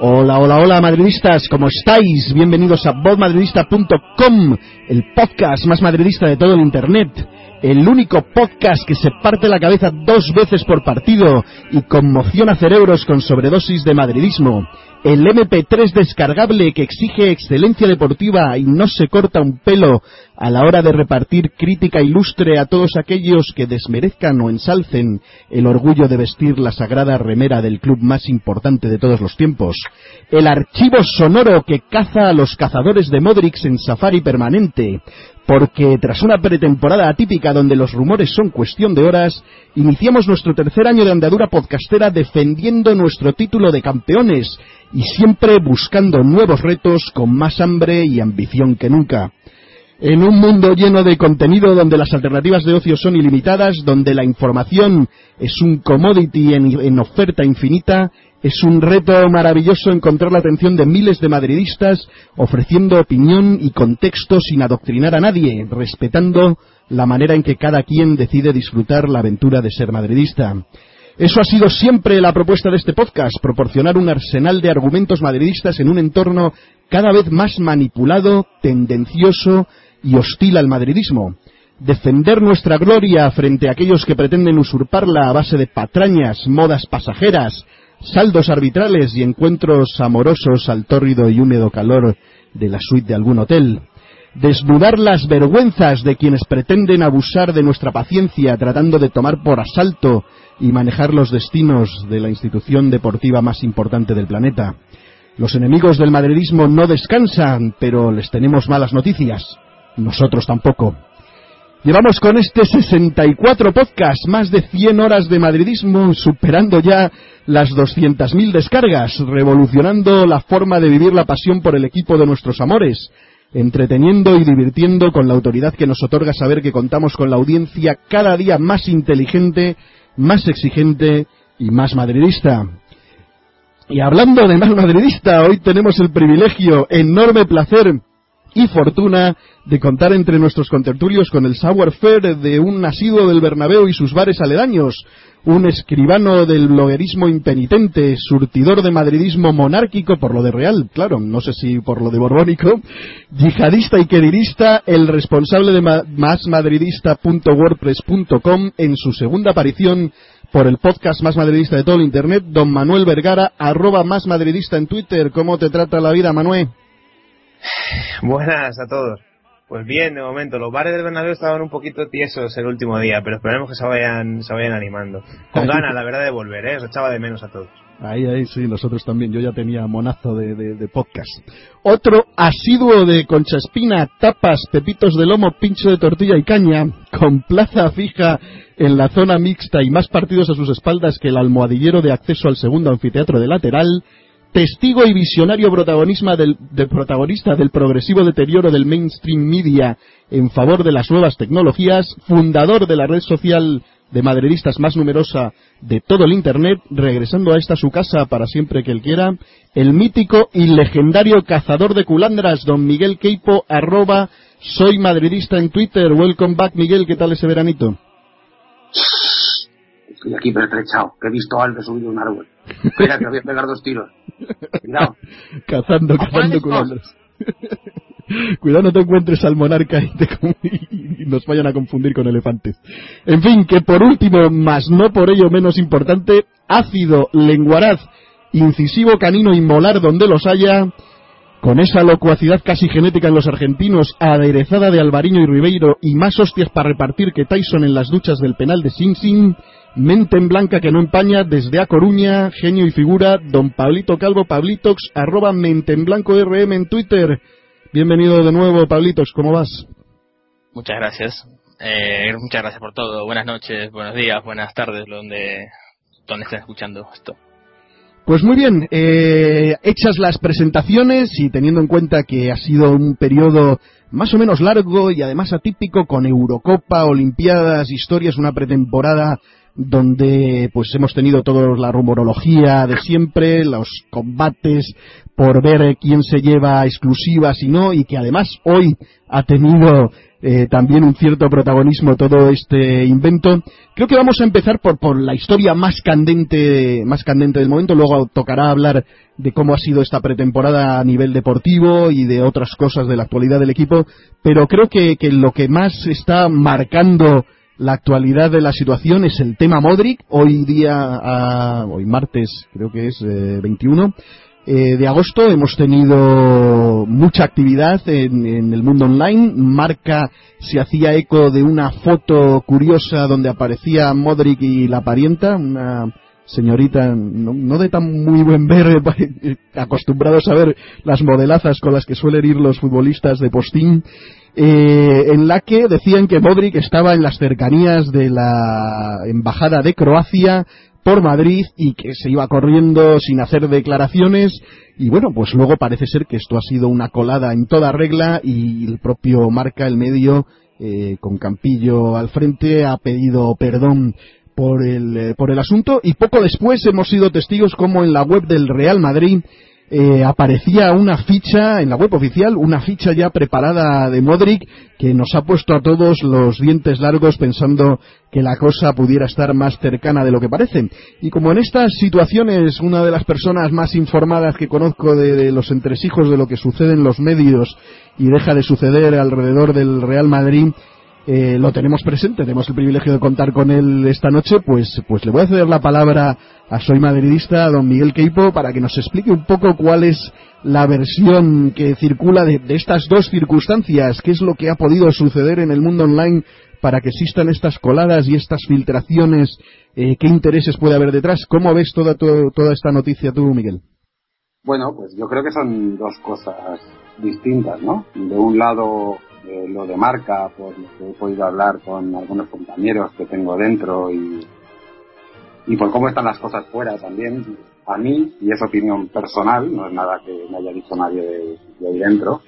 Hola, hola, hola, madridistas, ¿cómo estáis? Bienvenidos a vozmadridista.com, el podcast más madridista de todo el Internet, el único podcast que se parte la cabeza dos veces por partido y conmociona cerebros con sobredosis de madridismo, el MP3 descargable que exige excelencia deportiva y no se corta un pelo a la hora de repartir crítica ilustre a todos aquellos que desmerezcan o ensalcen el orgullo de vestir la sagrada remera del club más importante de todos los tiempos, el archivo sonoro que caza a los cazadores de Modrix en safari permanente, porque tras una pretemporada atípica donde los rumores son cuestión de horas, iniciamos nuestro tercer año de andadura podcastera defendiendo nuestro título de campeones y siempre buscando nuevos retos con más hambre y ambición que nunca. En un mundo lleno de contenido donde las alternativas de ocio son ilimitadas, donde la información es un commodity en, oferta infinita, es un reto maravilloso encontrar la atención de miles de madridistas ofreciendo opinión y contexto sin adoctrinar a nadie, respetando la manera en que cada quien decide disfrutar la aventura de ser madridista. Eso ha sido siempre la propuesta de este podcast, proporcionar un arsenal de argumentos madridistas en un entorno cada vez más manipulado, tendencioso y hostil al madridismo. Defender nuestra gloria frente a aquellos que pretenden usurparla a base de patrañas, modas pasajeras, saldos arbitrales y encuentros amorosos al tórrido y húmedo calor de la suite de algún hotel desnudar las vergüenzas de quienes pretenden abusar de nuestra paciencia tratando de tomar por asalto y manejar los destinos de la institución deportiva más importante del planeta. Los enemigos del madridismo no descansan, pero les tenemos malas noticias. Nosotros tampoco. Llevamos con este 64 podcast más de 100 horas de madridismo, superando ya las 200.000 descargas, revolucionando la forma de vivir la pasión por el equipo de nuestros amores, entreteniendo y divirtiendo con la autoridad que nos otorga saber que contamos con la audiencia cada día más inteligente, más exigente y más madridista. Y hablando de más madridista, hoy tenemos el privilegio, enorme placer y fortuna de contar entre nuestros contertulios con el sour fair de un asiduo del Bernabéu y sus bares aledaños, un escribano del bloguerismo impenitente, surtidor de madridismo monárquico por lo de real, claro, no sé si por lo de borbónico, yihadista y querirista, el responsable de másmadridista.wordpress.com en su segunda aparición por el podcast más madridista de todo el internet, don Manuel Vergara, arroba más madridista en Twitter. ¿Cómo te trata la vida, Manuel? Buenas a todos. Pues bien, de momento, los bares del Bernabéu estaban un poquito tiesos el último día, pero esperemos que se vayan, se vayan animando. Con ganas, la verdad, de volver, ¿eh? Os echaba de menos a todos. Ahí, ahí, sí, nosotros también. Yo ya tenía monazo de, de, podcast. Otro asiduo de Concha Espina, tapas, pepitos de lomo, pincho de tortilla y caña, con plaza fija en la zona mixta y más partidos a sus espaldas que el almohadillero de acceso al segundo anfiteatro de lateral, testigo y visionario protagonista del, protagonista del progresivo deterioro del mainstream media en favor de las nuevas tecnologías, fundador de la red social de madridistas más numerosa de todo el Internet, regresando a esta su casa para siempre que él quiera, el mítico y legendario cazador de culandras, don Miguel Queipo, arroba, soy madridista en Twitter. Welcome back, Miguel, ¿qué tal ese veranito? Estoy aquí pertrechado, he visto algo subido un árbol. Espera, que voy a pegar dos tiros. Cuidado. Cazando, cazando culandras. Cuidado no te encuentres al monarca y, nos vayan a confundir con elefantes. En fin, que por último, más no por ello menos importante, ácido, lenguaraz, incisivo, canino y molar donde los haya, con esa locuacidad casi genética en los argentinos, aderezada de Alvariño y Ribeiro y más hostias para repartir que Tyson en las duchas del penal de Sing Sing, mente en blanca que no empaña, desde A Coruña, genio y figura, don Pablito Calvo, Pablitox, arroba mente en blanco RM en Twitter. Bienvenido de nuevo, Pablitox, ¿cómo vas? Muchas gracias. Eh, muchas gracias por todo. Buenas noches, buenos días, buenas tardes, donde, donde estén escuchando esto. Pues muy bien, eh, hechas las presentaciones y teniendo en cuenta que ha sido un periodo más o menos largo y además atípico con Eurocopa, Olimpiadas, historias, una pretemporada donde pues hemos tenido toda la rumorología de siempre, los combates por ver quién se lleva exclusivas y no, y que además hoy ha tenido eh, también un cierto protagonismo todo este invento. Creo que vamos a empezar por, por la historia más candente, más candente del momento. Luego tocará hablar de cómo ha sido esta pretemporada a nivel deportivo y de otras cosas de la actualidad del equipo. Pero creo que, que lo que más está marcando la actualidad de la situación es el tema Modric. Hoy día, hoy martes, creo que es 21, eh, eh, de agosto hemos tenido mucha actividad en, el mundo online. Marca se hacía eco de una foto curiosa donde aparecía Modric y la parienta, una señorita no, de tan muy buen ver, acostumbrados a ver las modelazas con las que suelen ir los futbolistas de postín. Eh, en la que decían que Modric estaba en las cercanías de la embajada de Croacia por Madrid y que se iba corriendo sin hacer declaraciones. Y bueno, pues luego parece ser que esto ha sido una colada en toda regla y el propio Marca, el medio, eh, con Campillo al frente, ha pedido perdón por el, eh, por el asunto. Y poco después hemos sido testigos como en la web del Real Madrid eh, aparecía una ficha en la web oficial, una ficha ya preparada de Modric que nos ha puesto a todos los dientes largos pensando que la cosa pudiera estar más cercana de lo que parece. Y como en estas situaciones una de las personas más informadas que conozco de, de los entresijos de lo que sucede en los medios y deja de suceder alrededor del Real Madrid, eh, lo tenemos presente, tenemos el privilegio de contar con él esta noche, pues, pues le voy a ceder la palabra a Soy Madridista, don Miguel Queipo, para que nos explique un poco cuál es la versión que circula de, estas dos circunstancias, qué es lo que ha podido suceder en el mundo online para que existan estas coladas y estas filtraciones, eh, qué intereses puede haber detrás. ¿Cómo ves toda, toda esta noticia tú, Miguel? Bueno, pues yo creo que son dos cosas distintas, ¿no? De un lado eh, lo de marca, por lo que he podido hablar con algunos compañeros que tengo dentro y, y por cómo están las cosas fuera también, a mí, y es opinión personal, no es nada que me haya dicho nadie de, ahí dentro,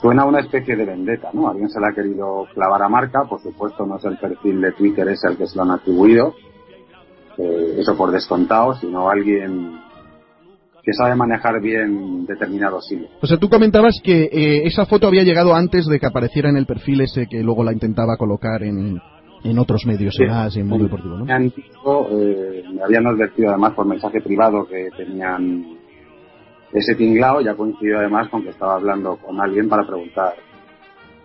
suena una especie de vendetta, ¿no? Alguien se la ha querido clavar a marca, por supuesto no es el perfil de Twitter ese al que se lo han atribuido, eh, eso por descontado, sino alguien que sabe manejar bien determinados hilos. O sea, tú comentabas que eh, esa foto había llegado antes de que apareciera en el perfil ese que luego la intentaba colocar en, en otros medios, sí, en Mundo Deportivo, ¿no? Me, han eh, me habían advertido además por mensaje privado que tenían ese tinglado, ya coincidió además con que estaba hablando con alguien para preguntar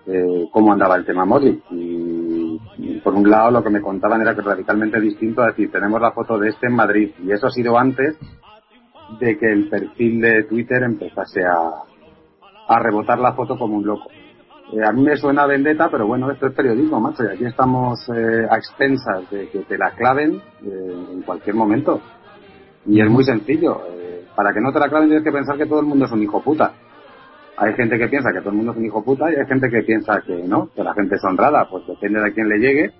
eh, cómo andaba el tema Modric y, y, por un lado lo que me contaban era que radicalmente distinto a decir tenemos la foto de este en Madrid y eso ha sido antes de que el perfil de Twitter empezase a, a rebotar la foto como un loco. Eh, a mí me suena vendetta, pero bueno, esto es periodismo, macho, y aquí estamos eh, a expensas de que te la claven eh, en cualquier momento. Y es muy sencillo. Eh, para que no te la claven tienes que pensar que todo el mundo es un hijo puta. Hay gente que piensa que todo el mundo es un hijo puta y hay gente que piensa que no, que la gente es honrada. Pues depende de a quién le llegue,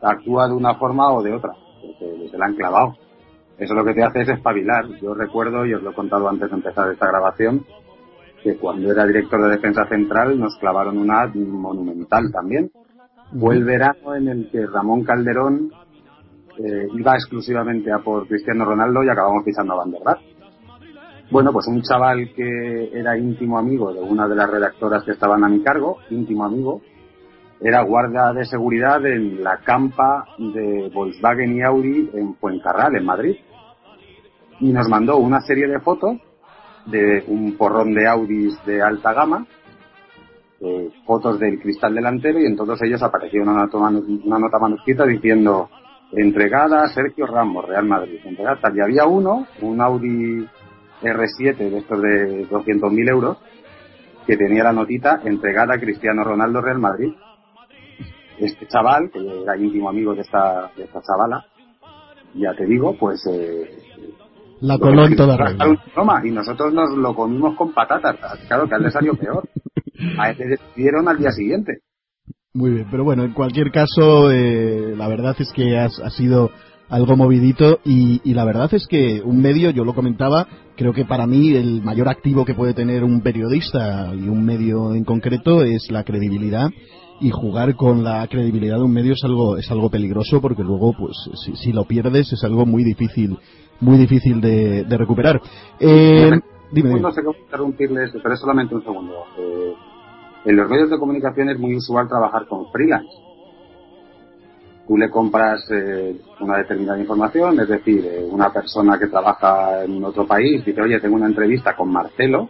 actúa de una forma o de otra. Que se la han clavado eso lo que te hace es espabilar. Yo recuerdo, y os lo he contado antes de empezar esta grabación, que cuando era director de defensa central nos clavaron una monumental también. Fue el verano en el que Ramón Calderón eh, iba exclusivamente a por Cristiano Ronaldo y acabamos pisando a Van der Bueno, pues un chaval que era íntimo amigo de una de las redactoras que estaban a mi cargo, íntimo amigo, era guardia de seguridad en la campa de Volkswagen y Audi en Fuencarral, en Madrid y nos mandó una serie de fotos de un porrón de Audis de alta gama, eh, fotos del cristal delantero y en todos ellos aparecía una nota, una nota manuscrita diciendo entregada Sergio Ramos, Real Madrid, Y había uno, un Audi R7 de estos de 200.000 euros que tenía la notita entregada a Cristiano Ronaldo Real Madrid. Este chaval, que era íntimo amigo de esta, de esta chavala, ya te digo, pues... Eh, la coló en toda regla. Y nosotros nos lo comimos con patatas. Claro que al le salió peor. A él le despidieron al día siguiente. Muy bien, pero bueno, en cualquier caso, eh, la verdad es que ha, ha sido algo movidito y, y, la verdad es que un medio, yo lo comentaba, creo que para mí el mayor activo que puede tener un periodista y un medio en concreto es la credibilidad y jugar con la credibilidad de un medio es algo es algo peligroso porque luego pues si, si lo pierdes es algo muy difícil muy difícil de, de recuperar. Eh, dime, No sé cómo interrumpirles pero es solamente un segundo. Eh, en los medios de comunicación es muy usual trabajar con freelance. Tú le compras eh, una determinada información, es decir, eh, una persona que trabaja en otro país dice, oye, tengo una entrevista con Marcelo,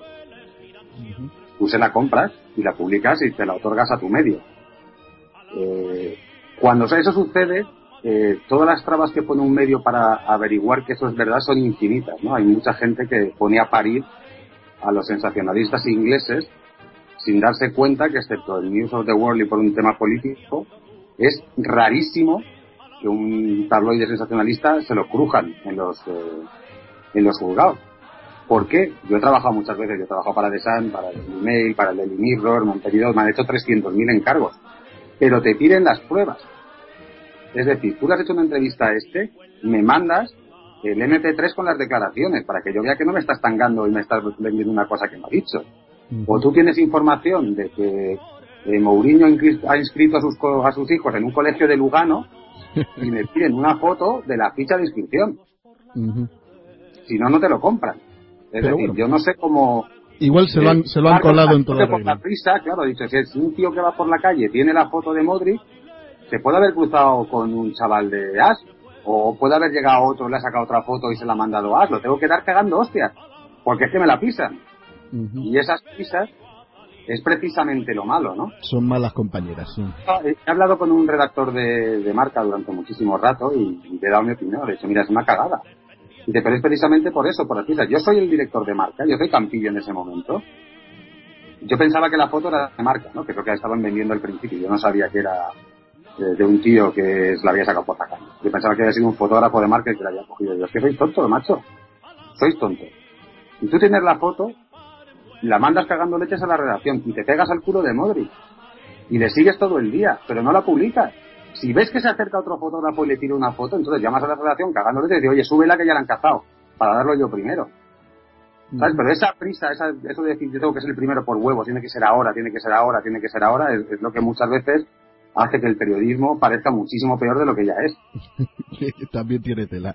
tú se la compras y la publicas y te la otorgas a tu medio. Eh, cuando eso sucede, eh, todas las trabas que pone un medio para averiguar que eso es verdad son infinitas, ¿no? Hay mucha gente que pone a parir a los sensacionalistas ingleses sin darse cuenta que excepto el News of the World y por un tema político, es rarísimo que un tabloide sensacionalista se lo crujan en los, eh, en los juzgados. ¿Por qué? Yo he trabajado muchas veces, yo he trabajado para The Sun, para el Email, para el Mirror, me han pedido, me han hecho 300.000 encargos. Pero te piden las pruebas. Es decir, tú le has hecho una entrevista a este, me mandas el MP3 con las declaraciones para que yo vea que no me estás tangando y me estás vendiendo una cosa que no ha dicho. O tú tienes información de que eh, Mourinho ha inscrito a sus, a sus hijos en un colegio de Lugano y me piden una foto de la ficha de inscripción. Si no, no te lo compran. Es decir, yo no sé cómo... Igual se lo han, se lo han colado en toda la prisa, claro, dicho, si es un tío que va por la calle tiene la foto de Modric, se puede haber cruzado con un chaval de As, o puede haber llegado otro, le ha sacado otra foto y se la ha mandado a As, lo tengo que dar cagando hostias, porque es que me la pisan. Y esas pisas es precisamente lo malo, ¿no? Son malas compañeras, sí. He hablado con un redactor de, de marca durante muchísimo rato y, y, le he dado mi opinión. Le he dicho, mira, es una cagada. Y te, pero es precisamente por eso, por las pisas. Yo soy el director de marca, yo soy Campillo en ese momento. Yo pensaba que la foto era de marca, ¿no? Que creo que estaban vendiendo al principio. Yo no sabía que era de, un tío que la había sacado por la calle. Yo pensaba que había sido un fotógrafo de marca que la había cogido. Yo es que sois tonto, macho. Sois tonto. Y tú tienes la foto la mandas cagando leches a la redacción y te pegas al culo de Modric y le sigues todo el día, pero no la publicas. Si ves que se acerca otro fotógrafo y le tira una foto, entonces llamas a la redacción cagando leches y dices, oye, súbela que ya la han cazado, para darlo yo primero. ¿Sabes? Pero esa prisa, esa, eso de decir yo tengo que ser el primero por huevo, tiene que ser ahora, tiene que ser ahora, tiene que ser ahora, es lo que muchas veces hace que el periodismo parezca muchísimo peor de lo que ya es. También tiene tela.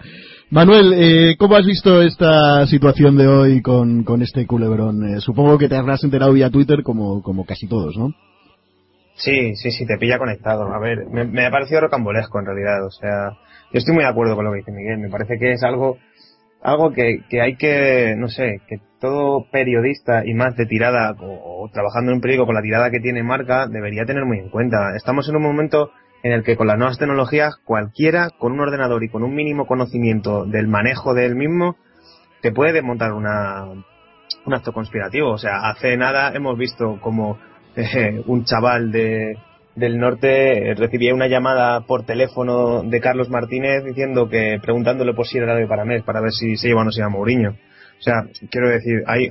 Manuel, eh, ¿cómo has visto esta situación de hoy con, con este culebrón? Eh, supongo que te habrás enterado vía Twitter como, como casi todos, ¿no? Sí, sí, sí, te pilla conectado. A ver, me, me ha parecido rocambolesco en realidad. O sea, yo estoy muy de acuerdo con lo que dice Miguel. Me parece que es algo algo que, que hay que, no sé, que todo periodista y más de tirada o, trabajando en un periódico con la tirada que tiene marca debería tener muy en cuenta. Estamos en un momento en el que con las nuevas tecnologías cualquiera con un ordenador y con un mínimo conocimiento del manejo del mismo te puede desmontar una, un acto conspirativo. O sea, hace nada hemos visto como eh, un chaval de, del norte recibía una llamada por teléfono de Carlos Martínez diciendo que preguntándole por si era árabe para mes para ver si se lleva o no se llama Mourinho. O sea, quiero decir, hay,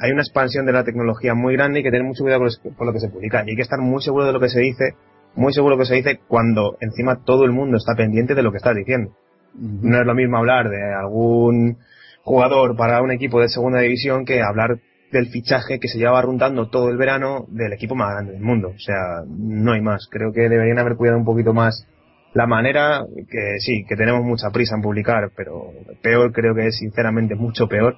hay una expansión de la tecnología muy grande y hay que tener mucho cuidado con lo que se publica. Y hay que estar muy seguro de lo que se dice, muy seguro de lo que se dice cuando encima todo el mundo está pendiente de lo que estás diciendo. No es lo mismo hablar de algún jugador para un equipo de segunda división que hablar del fichaje que se llevaba rondando todo el verano del equipo más grande del mundo. O sea, no hay más. Creo que deberían haber cuidado un poquito más la manera, que sí, que tenemos mucha prisa en publicar, pero peor creo que es sinceramente mucho peor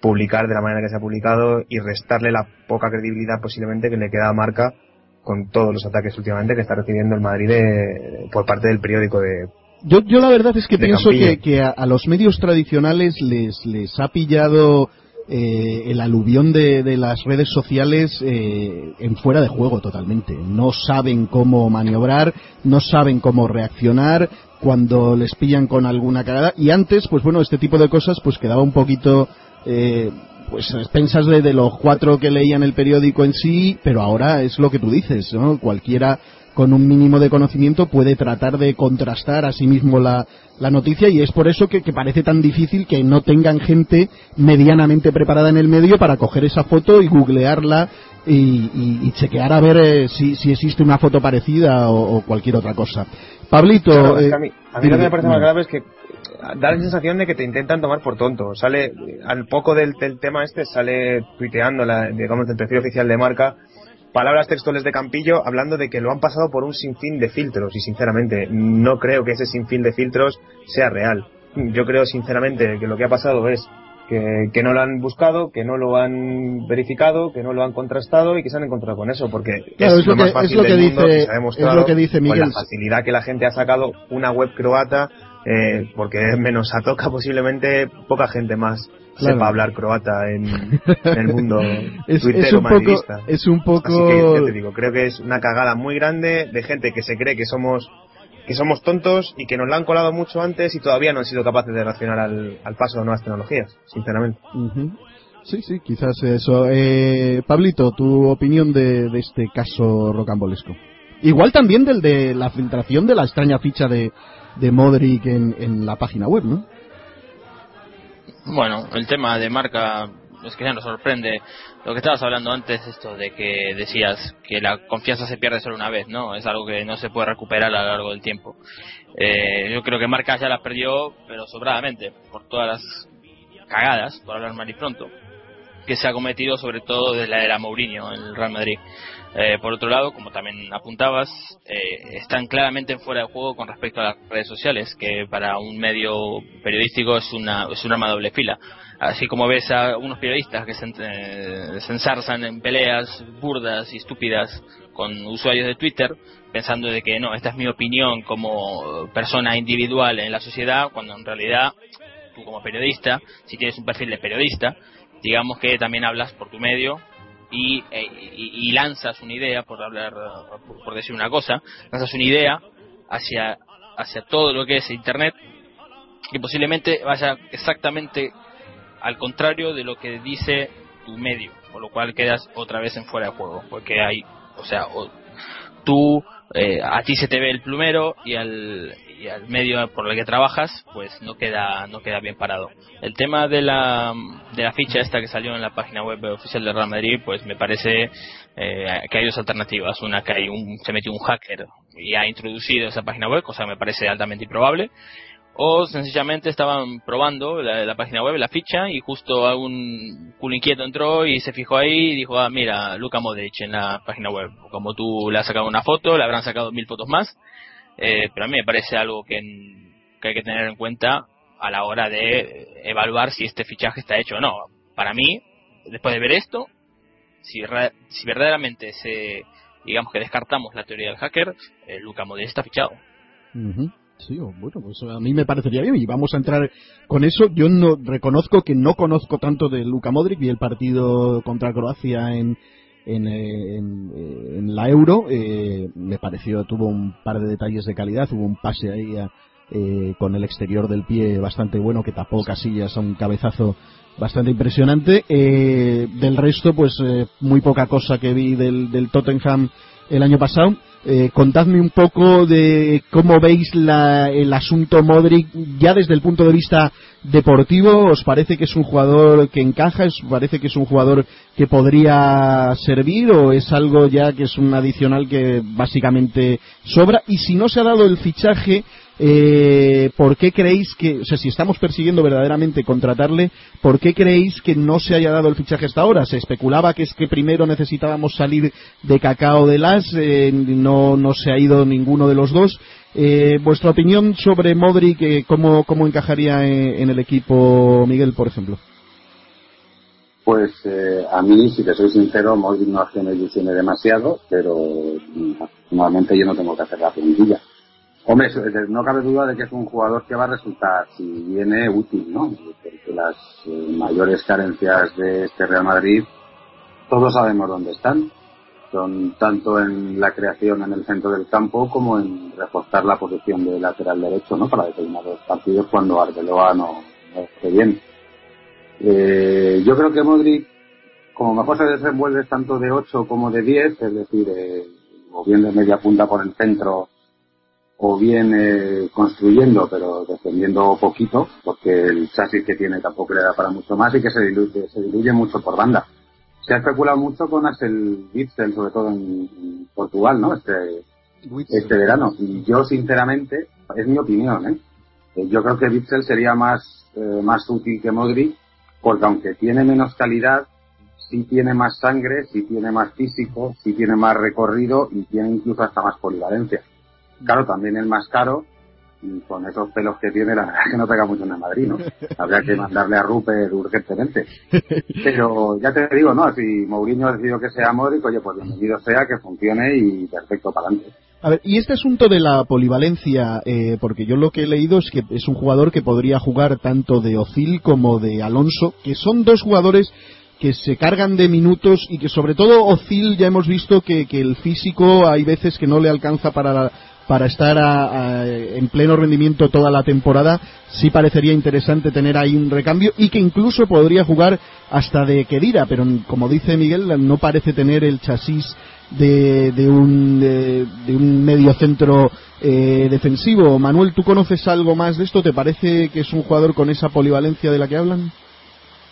publicar de la manera que se ha publicado y restarle la poca credibilidad posiblemente que le queda a Marca con todos los ataques últimamente que está recibiendo el Madrid de, por parte del periódico de, yo, yo la verdad es que pienso que, que a, a, los medios tradicionales les, les ha pillado eh, el aluvión de, de, las redes sociales eh, en fuera de juego totalmente. No saben cómo maniobrar, no saben cómo reaccionar cuando les pillan con alguna cagada. Y antes, pues bueno, este tipo de cosas pues quedaba un poquito eh, pues pensas de, de, los cuatro que leían el periódico en sí, pero ahora es lo que tú dices, ¿no? Cualquiera con un mínimo de conocimiento puede tratar de contrastar a sí mismo la, la noticia y es por eso que, que, parece tan difícil que no tengan gente medianamente preparada en el medio para coger esa foto y googlearla y, y, y chequear a ver eh, si, si, existe una foto parecida o, o cualquier otra cosa. Pablito... Claro, que a mí, a mí lo que me parece más grave es que da la sensación de que te intentan tomar por tonto. Sale, al poco del, del tema este, sale tuiteando, la, digamos, el perfil oficial de marca, palabras textuales de Campillo hablando de que lo han pasado por un sinfín de filtros y sinceramente no creo que ese sinfín de filtros sea real. Yo creo sinceramente que lo que ha pasado es que, que, no lo han buscado, que no lo han verificado, que no lo han contrastado y que se han encontrado con eso, porque claro, es, es, lo, más que, fácil es lo que del dice, mundo y se ha demostrado es lo que dice Miguel. con la facilidad que la gente ha sacado una web croata, eh, porque menos a toca posiblemente poca gente más claro. sepa hablar croata en, en el mundo es, es un. Poco, es un poco... Así que ya te digo, creo que es una cagada muy grande de gente que se cree que somos que somos tontos y que nos la han colado mucho antes y todavía no han sido capaces de reaccionar al, al paso de nuevas tecnologías, sinceramente. Uh -huh. Sí, sí, quizás eso. Eh, Pablito, tu opinión de, de, este caso rocambolesco. Igual también del de la filtración de la extraña ficha de, de Modric en, en la página web, ¿no? Bueno, el tema de marca es que ya nos sorprende lo que estabas hablando antes, esto de que decías que la confianza se pierde solo una vez, ¿no? Es algo que no se puede recuperar a lo largo del tiempo. Eh, yo creo que Marca ya la perdió, pero sobradamente, por todas las cagadas, por hablar mal y pronto, que se ha cometido sobre todo desde la era Mourinho en el Real Madrid. Eh, por otro lado, como también apuntabas, eh, están claramente en fuera de juego con respecto a las redes sociales, que para un medio periodístico es una es un arma doble fila. Así como ves a unos periodistas que se, eh, se ensarzan en peleas burdas y estúpidas con usuarios de Twitter, pensando de que no, esta es mi opinión como persona individual en la sociedad, cuando en realidad tú como periodista, si tienes un perfil de periodista, digamos que también hablas por tu medio y, e, y, y, lanzas una idea, por hablar, por, decir una cosa, lanzas una idea hacia, hacia todo lo que es Internet que posiblemente vaya exactamente al contrario de lo que dice tu medio, por lo cual quedas otra vez en fuera de juego, porque hay, o sea, o, tú, eh, a ti se te ve el plumero y al, y al medio por el que trabajas, pues no queda, no queda bien parado. El tema de la, de la ficha esta que salió en la página web oficial de Real Madrid, pues me parece eh, que hay dos alternativas. Una que hay un, se metió un hacker y ha introducido esa página web, cosa que me parece altamente improbable o sencillamente estaban probando la, página web, la ficha, y justo algún culo inquieto entró y se fijó ahí y dijo, ah, mira, Luca Modric en la página web. Como tú le has sacado una foto, le habrán sacado mil fotos más, eh, pero a mí me parece algo que, que hay que tener en cuenta a la hora de evaluar si este fichaje está hecho o no. Para mí, después de ver esto, si, si verdaderamente se, digamos que descartamos la teoría del hacker, eh, Luca Modric está fichado. Uh. Sí, bueno, pues a mí me parecería bien y vamos a entrar con eso. Yo no reconozco que no conozco tanto de Luka Modric y el partido contra Croacia en, en, en, en la Euro. Eh, me pareció, tuvo un par de detalles de calidad, hubo un pase ahí eh, con el exterior del pie bastante bueno que tapó Casillas a un cabezazo bastante impresionante. Eh, del resto, pues eh, muy poca cosa que vi del, del Tottenham el año pasado. Eh, contadme un poco de cómo veis la, el asunto Modric ya desde el punto de vista deportivo. ¿Os parece que es un jugador que encaja? ¿Os parece que es un jugador que podría servir? ¿O es algo ya que es un adicional que básicamente sobra? Y si no se ha dado el fichaje, eh, ¿por qué creéis que, o sea, si estamos persiguiendo verdaderamente contratarle, ¿por qué creéis que no se haya dado el fichaje hasta ahora? Se especulaba que es que primero necesitábamos salir de Cacao de Las, eh, no, no se ha ido ninguno de los dos. Eh, vuestra opinión sobre Modric, eh, ¿cómo, ¿cómo encajaría en, el equipo Miguel, por ejemplo? Pues eh, a mí, si te soy sincero, Modric no hace me ilusione demasiado, pero normalmente yo no tengo que hacer la puntilla. Hombre, no cabe duda de que es un jugador que va a resultar, si viene, útil, ¿no? Porque las eh, mayores carencias de este Real Madrid, todos sabemos dónde están. Son tanto en la creación en el centro del campo como en reforzar la posición de lateral derecho, ¿no? Para determinados partidos cuando Arbeloa no, no esté bien. Eh, yo creo que Modric, como mejor se desenvuelve tanto de 8 como de 10, es decir, eh, o bien de media punta por el centro, o bien eh, construyendo, pero defendiendo poquito, porque el chasis que tiene tampoco le da para mucho más y que se diluye, se diluye mucho por banda. Se ha especulado mucho con Axel Witzel, sobre todo en, Portugal, ¿no? Este, este verano. Y yo, sinceramente, es mi opinión, ¿eh? eh yo creo que Witzel sería más, eh, más útil que Modric, porque aunque tiene menos calidad, sí tiene más sangre, sí tiene más físico, sí tiene más recorrido y tiene incluso hasta más polivalencia. Claro, también el más caro y con esos pelos que tiene, la verdad es que no pega mucho en el Madrid, ¿no? Habría que mandarle a Rupert urgentemente. Pero ya te digo, ¿no? Si Mourinho ha decidido que sea Modric, oye, pues bienvenido sea, que funcione y perfecto para adelante. A ver, y este asunto de la polivalencia, eh, porque yo lo que he leído es que es un jugador que podría jugar tanto de Ozil como de Alonso, que son dos jugadores que se cargan de minutos y que sobre todo Ozil ya hemos visto que, que el físico hay veces que no le alcanza para la, para estar en pleno rendimiento toda la temporada, sí parecería interesante tener ahí un recambio y que incluso podría jugar hasta de Kedira, pero como dice Miguel, no parece tener el chasis de, un, de, un medio centro eh, defensivo. Manuel, ¿tú conoces algo más de esto? ¿Te parece que es un jugador con esa polivalencia de la que hablan?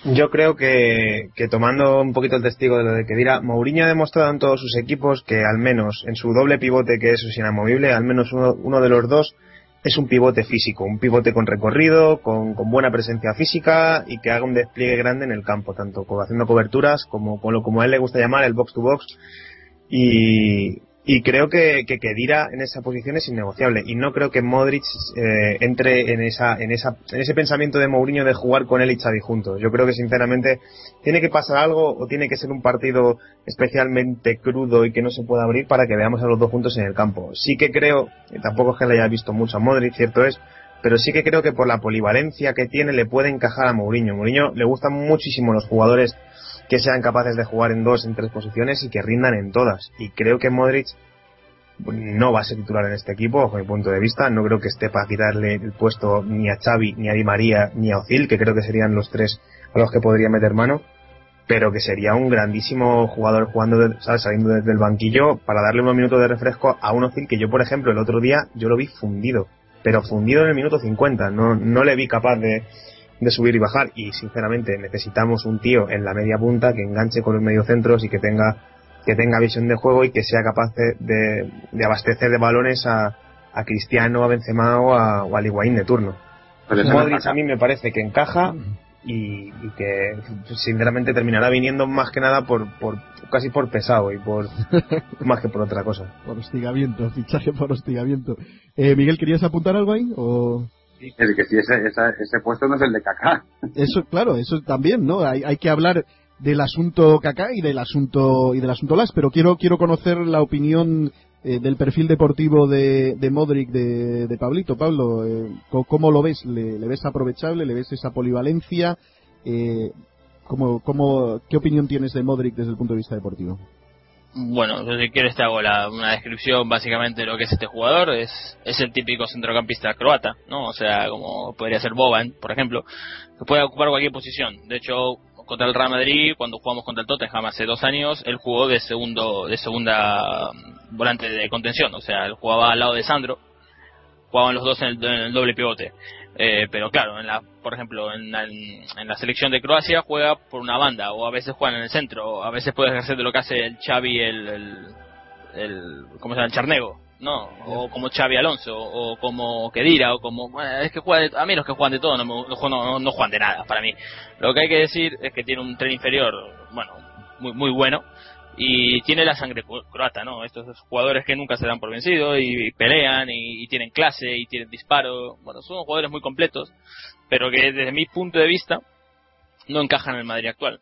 Yo creo que, que, tomando un poquito el testigo de lo de que dirá, Mourinho ha demostrado en todos sus equipos que al menos en su doble pivote que es inamovible, al menos uno, uno de los dos es un pivote físico, un pivote con recorrido, con, buena presencia física y que haga un despliegue grande en el campo, tanto haciendo coberturas como con lo como a él le gusta llamar el box to box. Y, y creo que, que Kedira en esa posición es innegociable y no creo que Modric eh, entre en esa en esa en ese pensamiento de Mourinho de jugar con él y Xavi juntos. Yo creo que sinceramente tiene que pasar algo o tiene que ser un partido especialmente crudo y que no se pueda abrir para que veamos a los dos juntos en el campo. Sí que creo, tampoco es que le haya visto mucho a Modric, cierto es, pero sí que creo que por la polivalencia que tiene le puede encajar a Mourinho. Mourinho le gustan muchísimo los jugadores que sean capaces de jugar en dos, en tres posiciones y que rindan en todas. Y creo que Modric no va a ser titular en este equipo, bajo mi punto de vista. No creo que esté para quitarle el puesto ni a Xavi, ni a Di María, ni a Ozil, que creo que serían los tres a los que podría meter mano. Pero que sería un grandísimo jugador jugando, ¿sabes? saliendo desde el banquillo para darle unos minutos de refresco a un Ozil que yo, por ejemplo, el otro día yo lo vi fundido. Pero fundido en el minuto 50. No, no le vi capaz de, de subir y bajar y sinceramente necesitamos un tío en la media punta que enganche con los mediocentros y que tenga que tenga visión de juego y que sea capaz de, de, abastecer de balones a, a Cristiano, a Benzema o a, o de turno. Modric a mí me parece que encaja y, y, que sinceramente terminará viniendo más que nada por, por casi por pesado y por más que por otra cosa. Por hostigamiento, fichaje por hostigamiento. Eh, Miguel, ¿querías apuntar algo ahí? O... Es que si ese, ese, puesto no es el de Kaká. Eso, claro, eso también, ¿no? Hay, hay que hablar del asunto Kaká y del asunto y del asunto Las, pero quiero quiero conocer la opinión eh, del perfil deportivo de, de Modric de, de, Pablito. Pablo, eh, ¿cómo lo ves? ¿Le, ves aprovechable? ¿Le ves esa polivalencia? Eh, ¿cómo, cómo, ¿Qué opinión tienes de Modric desde el punto de vista deportivo? Bueno, si quieres te hago una descripción básicamente de lo que es este jugador. Es, es el típico centrocampista croata, ¿no? O sea, como podría ser Boban, por ejemplo, que puede ocupar cualquier posición. De hecho, contra el Real Madrid, cuando jugamos contra el Tottenham hace dos años, él jugó de segundo, de segunda mm, volante de contención. O sea, él jugaba al lado de Sandro. Jugaban los dos en el doble pivote. Eh, pero claro, en la, por ejemplo, en la, en la, selección de Croacia juega por una banda, o a veces juega en el centro, a veces puede ejercer de lo que hace el Xavi, el, el, el ¿cómo se llama? El Charnego, ¿no? O como Xavi Alonso, o como Kedira, o como, es que juega a mí los que juegan de todo no, no, no, juegan de nada, para mí. Lo que hay que decir es que tiene un tren inferior, bueno, muy, muy bueno, y tiene la sangre croata, ¿no? Estos jugadores que nunca se dan por vencidos y, pelean y, tienen clase y tienen disparo. Bueno, son jugadores muy completos, pero que desde mi punto de vista no encajan en el Madrid actual.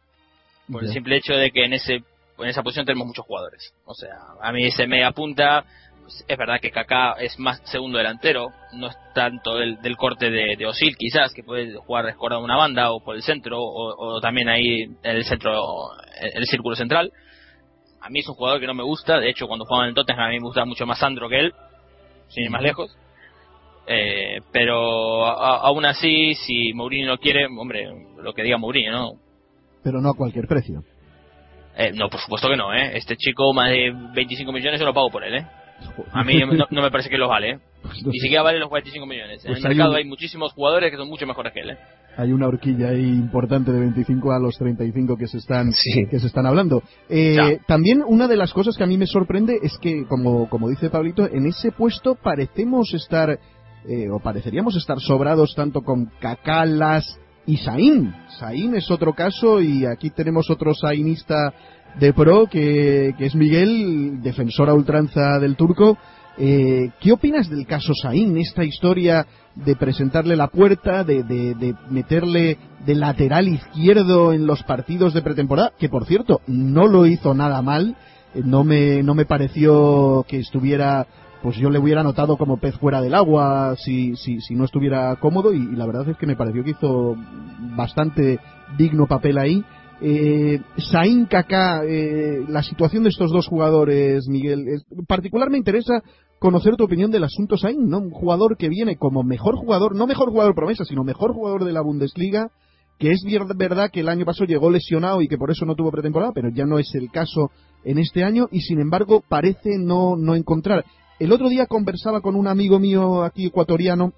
Por el simple hecho de que en ese en esa posición tenemos muchos jugadores. O sea, a mí se me apunta, pues, es verdad que Kaká es más segundo delantero, no es tanto del, del corte de, de, Osil quizás, que puede jugar descordado una banda o por el centro, o, o también ahí en el centro, en el círculo central a mí es un jugador que no me gusta. De hecho, cuando jugaba en el Tottenham a mí me gusta mucho más Sandro que él, sin ir más lejos. Eh, pero aún así, si Mourinho no quiere, hombre, lo que diga Mourinho, ¿no? Pero no a cualquier precio. Eh, no, por supuesto que no, ¿eh? Este chico, más de 25 millones, yo lo pago por él, ¿eh? A mí no, me parece que lo vale, ¿eh? Ni siquiera vale los 45 millones. en pues el mercado hay, muchísimos jugadores que son mucho mejores que él, ¿eh? Hay una horquilla ahí importante de 25 a los 35 que se están, que se están hablando. Eh, también una de las cosas que a mí me sorprende es que, como, como dice Pablito, en ese puesto parecemos estar, eh, o pareceríamos estar sobrados tanto con Cacalas y Saín. Saín es otro caso y aquí tenemos otro sainista de pro que, que es Miguel, defensor a ultranza del turco. Eh, ¿Qué opinas del caso Saín, esta historia de presentarle la puerta, de, de, meterle de lateral izquierdo en los partidos de pretemporada? Que por cierto, no lo hizo nada mal, eh, no me, no me pareció que estuviera pues yo le hubiera notado como pez fuera del agua si, si, si no estuviera cómodo y, la verdad es que me pareció que hizo bastante digno papel ahí eh, Sain Kaká, eh, la situación de estos dos jugadores, Miguel, particular me interesa conocer tu opinión del asunto Sain, ¿no? Un jugador que viene como mejor jugador, no mejor jugador promesa, sino mejor jugador de la Bundesliga, que es verdad que el año pasado llegó lesionado y que por eso no tuvo pretemporada, pero ya no es el caso en este año y sin embargo parece no, no encontrar. El otro día conversaba con un amigo mío aquí ecuatoriano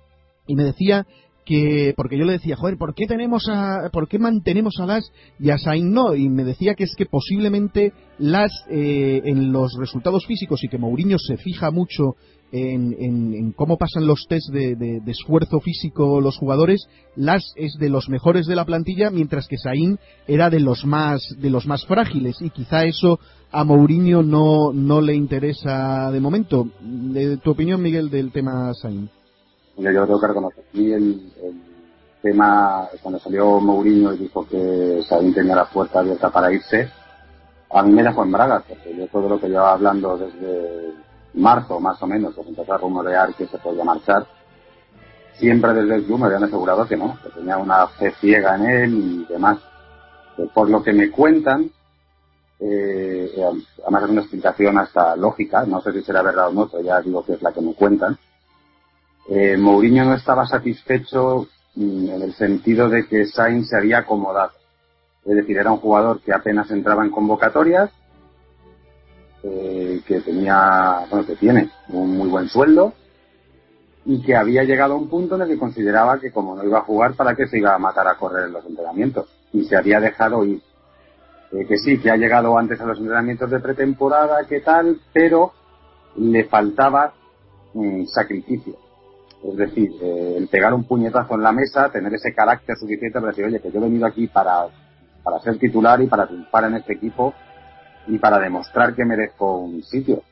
y me decía que porque yo le decía, joder, ¿por qué tenemos a, por qué mantenemos a Las y a Sain no? Y me decía que es que posiblemente Las eh, en los resultados físicos y que Mourinho se fija mucho en, en, cómo pasan los test de, de, esfuerzo físico los jugadores, Las es de los mejores de la plantilla, mientras que Sain era de los más de los más frágiles y quizá eso a Mourinho no no le interesa de momento. ¿Tu opinión, Miguel, del tema Sain? Yo tengo que reconocer aquí el, tema, cuando salió Mourinho y dijo que Sabín tenía la puerta abierta para irse, a mí me dejó en bragas, porque yo todo lo que llevaba hablando desde marzo, más o menos, cuando empezó a rumorear que se podía marchar, siempre desde el club me habían asegurado que no, que tenía una fe ciega en él y demás. por lo que me cuentan, eh, además es una explicación hasta lógica, no sé si será verdad o no, pero ya digo que es la que me cuentan, eh, Mourinho no estaba satisfecho mm, en el sentido de que Sainz se había acomodado. Es decir, era un jugador que apenas entraba en convocatorias, eh, que tenía, bueno, que tiene un muy buen sueldo y que había llegado a un punto en el que consideraba que como no iba a jugar, ¿para qué se iba a matar a correr en los entrenamientos? Y se había dejado ir. Eh, que sí, que ha llegado antes a los entrenamientos de pretemporada, que tal, pero le faltaba un sacrificio es decir, eh, el pegar un puñetazo en la mesa, tener ese carácter suficiente para decir, oye, que yo he venido aquí para, para ser titular y para triunfar en este equipo y para demostrar que merezco un sitio.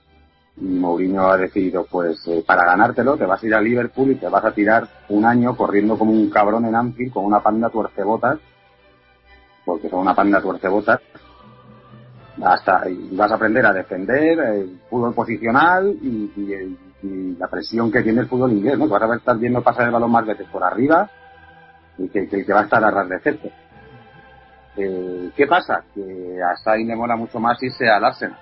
Y Mourinho ha decidido, pues, eh, para ganártelo, te vas a ir a Liverpool y te vas a tirar un año corriendo como un cabrón en Anfield con una panda tuercebotas, porque son una panda tuercebotas, hasta y vas a aprender a defender el fútbol posicional y, la presión que tiene el fútbol inglés, ¿no? vas a estar viendo pasar el balón más veces por arriba y que, que va a estar a ras de efecto. Eh, ¿Qué pasa? Que a Sain le mola mucho más irse al Arsenal.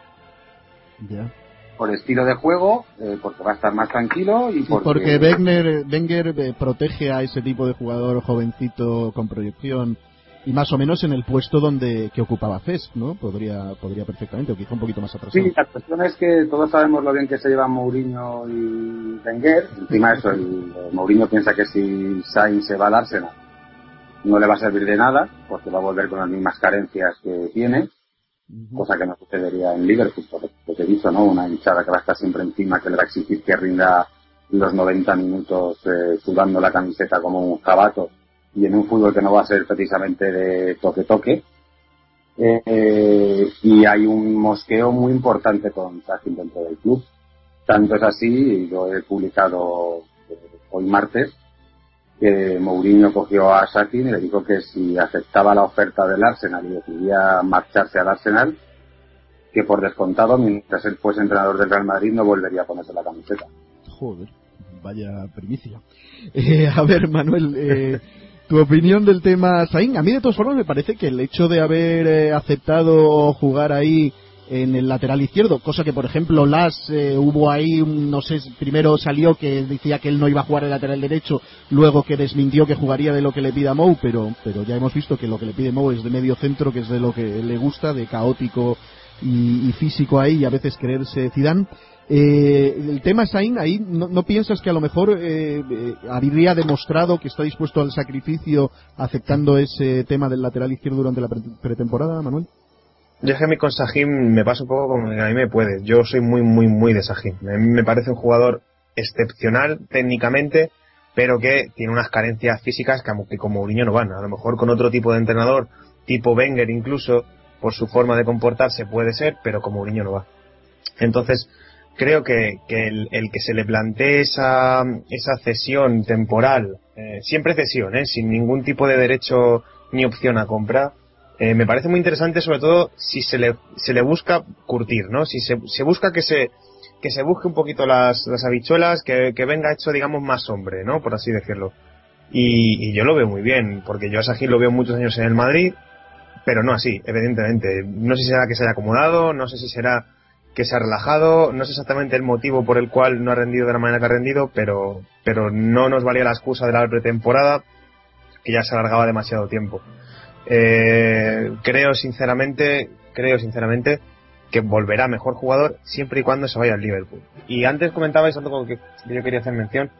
Por estilo de juego, eh, porque va a estar más tranquilo y porque, porque Wenger, Wenger eh, protege a ese tipo de jugador jovencito con proyección y más o menos en el puesto donde que ocupaba Fes, ¿no? Podría podría perfectamente, o quizá un poquito más atrás. Sí, la cuestión es que todos sabemos lo bien que se llevan Mourinho y Wenger. Encima eso, el, Mourinho piensa que si Sainz se va al Arsenal no le va a servir de nada, porque va a volver con las mismas carencias que tiene, cosa que no sucedería en Liverpool, porque te he dicho, ¿no? Una hinchada que va a estar siempre encima, que le va a exigir que rinda los 90 minutos eh, sudando la camiseta como un jabato y en un fútbol que no va a ser precisamente de toque-toque. Eh, y hay un mosqueo muy importante con Sakin dentro del club. Tanto es así, y yo he publicado eh, hoy martes, que Mourinho cogió a Sakin y le dijo que si aceptaba la oferta del Arsenal y decidía marcharse al Arsenal, que por descontado, mientras él fuese entrenador del Real Madrid, no volvería a ponerse la camiseta. Joder, vaya primicia. Eh, a ver, Manuel, eh, tu opinión del tema Sain. A mí, de todas formas, me parece que el hecho de haber eh, aceptado jugar ahí en el lateral izquierdo, cosa que por ejemplo Las eh, hubo ahí, no sé, primero salió que decía que él no iba a jugar el lateral derecho, luego que desmintió que jugaría de lo que le pida Mou, pero, pero ya hemos visto que lo que le pide Mou es de medio centro, que es de lo que le gusta, de caótico y, físico ahí y a veces creerse Zidane. Eh, el tema Sain, ahí no, piensas que a lo mejor eh, eh, habría demostrado que está dispuesto al sacrificio aceptando ese tema del lateral izquierdo durante la pretemporada, Manuel? Yo es que a mí con Sajim me pasa un poco como a mí me puede. Yo soy muy, muy, muy de Sajim. A mí me parece un jugador excepcional técnicamente, pero que tiene unas carencias físicas que, como Mourinho no van. A lo mejor con otro tipo de entrenador, tipo Wenger incluso, por su forma de comportarse puede ser, pero como Mourinho no va. Entonces, creo que, el, que se le plantee esa, esa cesión temporal, eh, siempre cesión, eh, sin ningún tipo de derecho ni opción a comprar, eh, me parece muy interesante, sobre todo si se le, se le busca curtir, ¿no? Si se, se busca que se, que se busque un poquito las, las habichuelas, que, que, venga hecho, digamos, más hombre, ¿no? Por así decirlo. Y, y yo lo veo muy bien, porque yo a Sajid lo veo muchos años en el Madrid, pero no así, evidentemente. No sé si será que se haya acomodado, no sé si será que se ha relajado, no sé exactamente el motivo por el cual no ha rendido de la manera que ha rendido, pero, pero no nos valía la excusa de la pretemporada, que ya se alargaba demasiado tiempo. Eh, creo sinceramente, creo sinceramente que volverá mejor jugador siempre y cuando se vaya al Liverpool. Y antes comentabais algo que yo quería hacer mención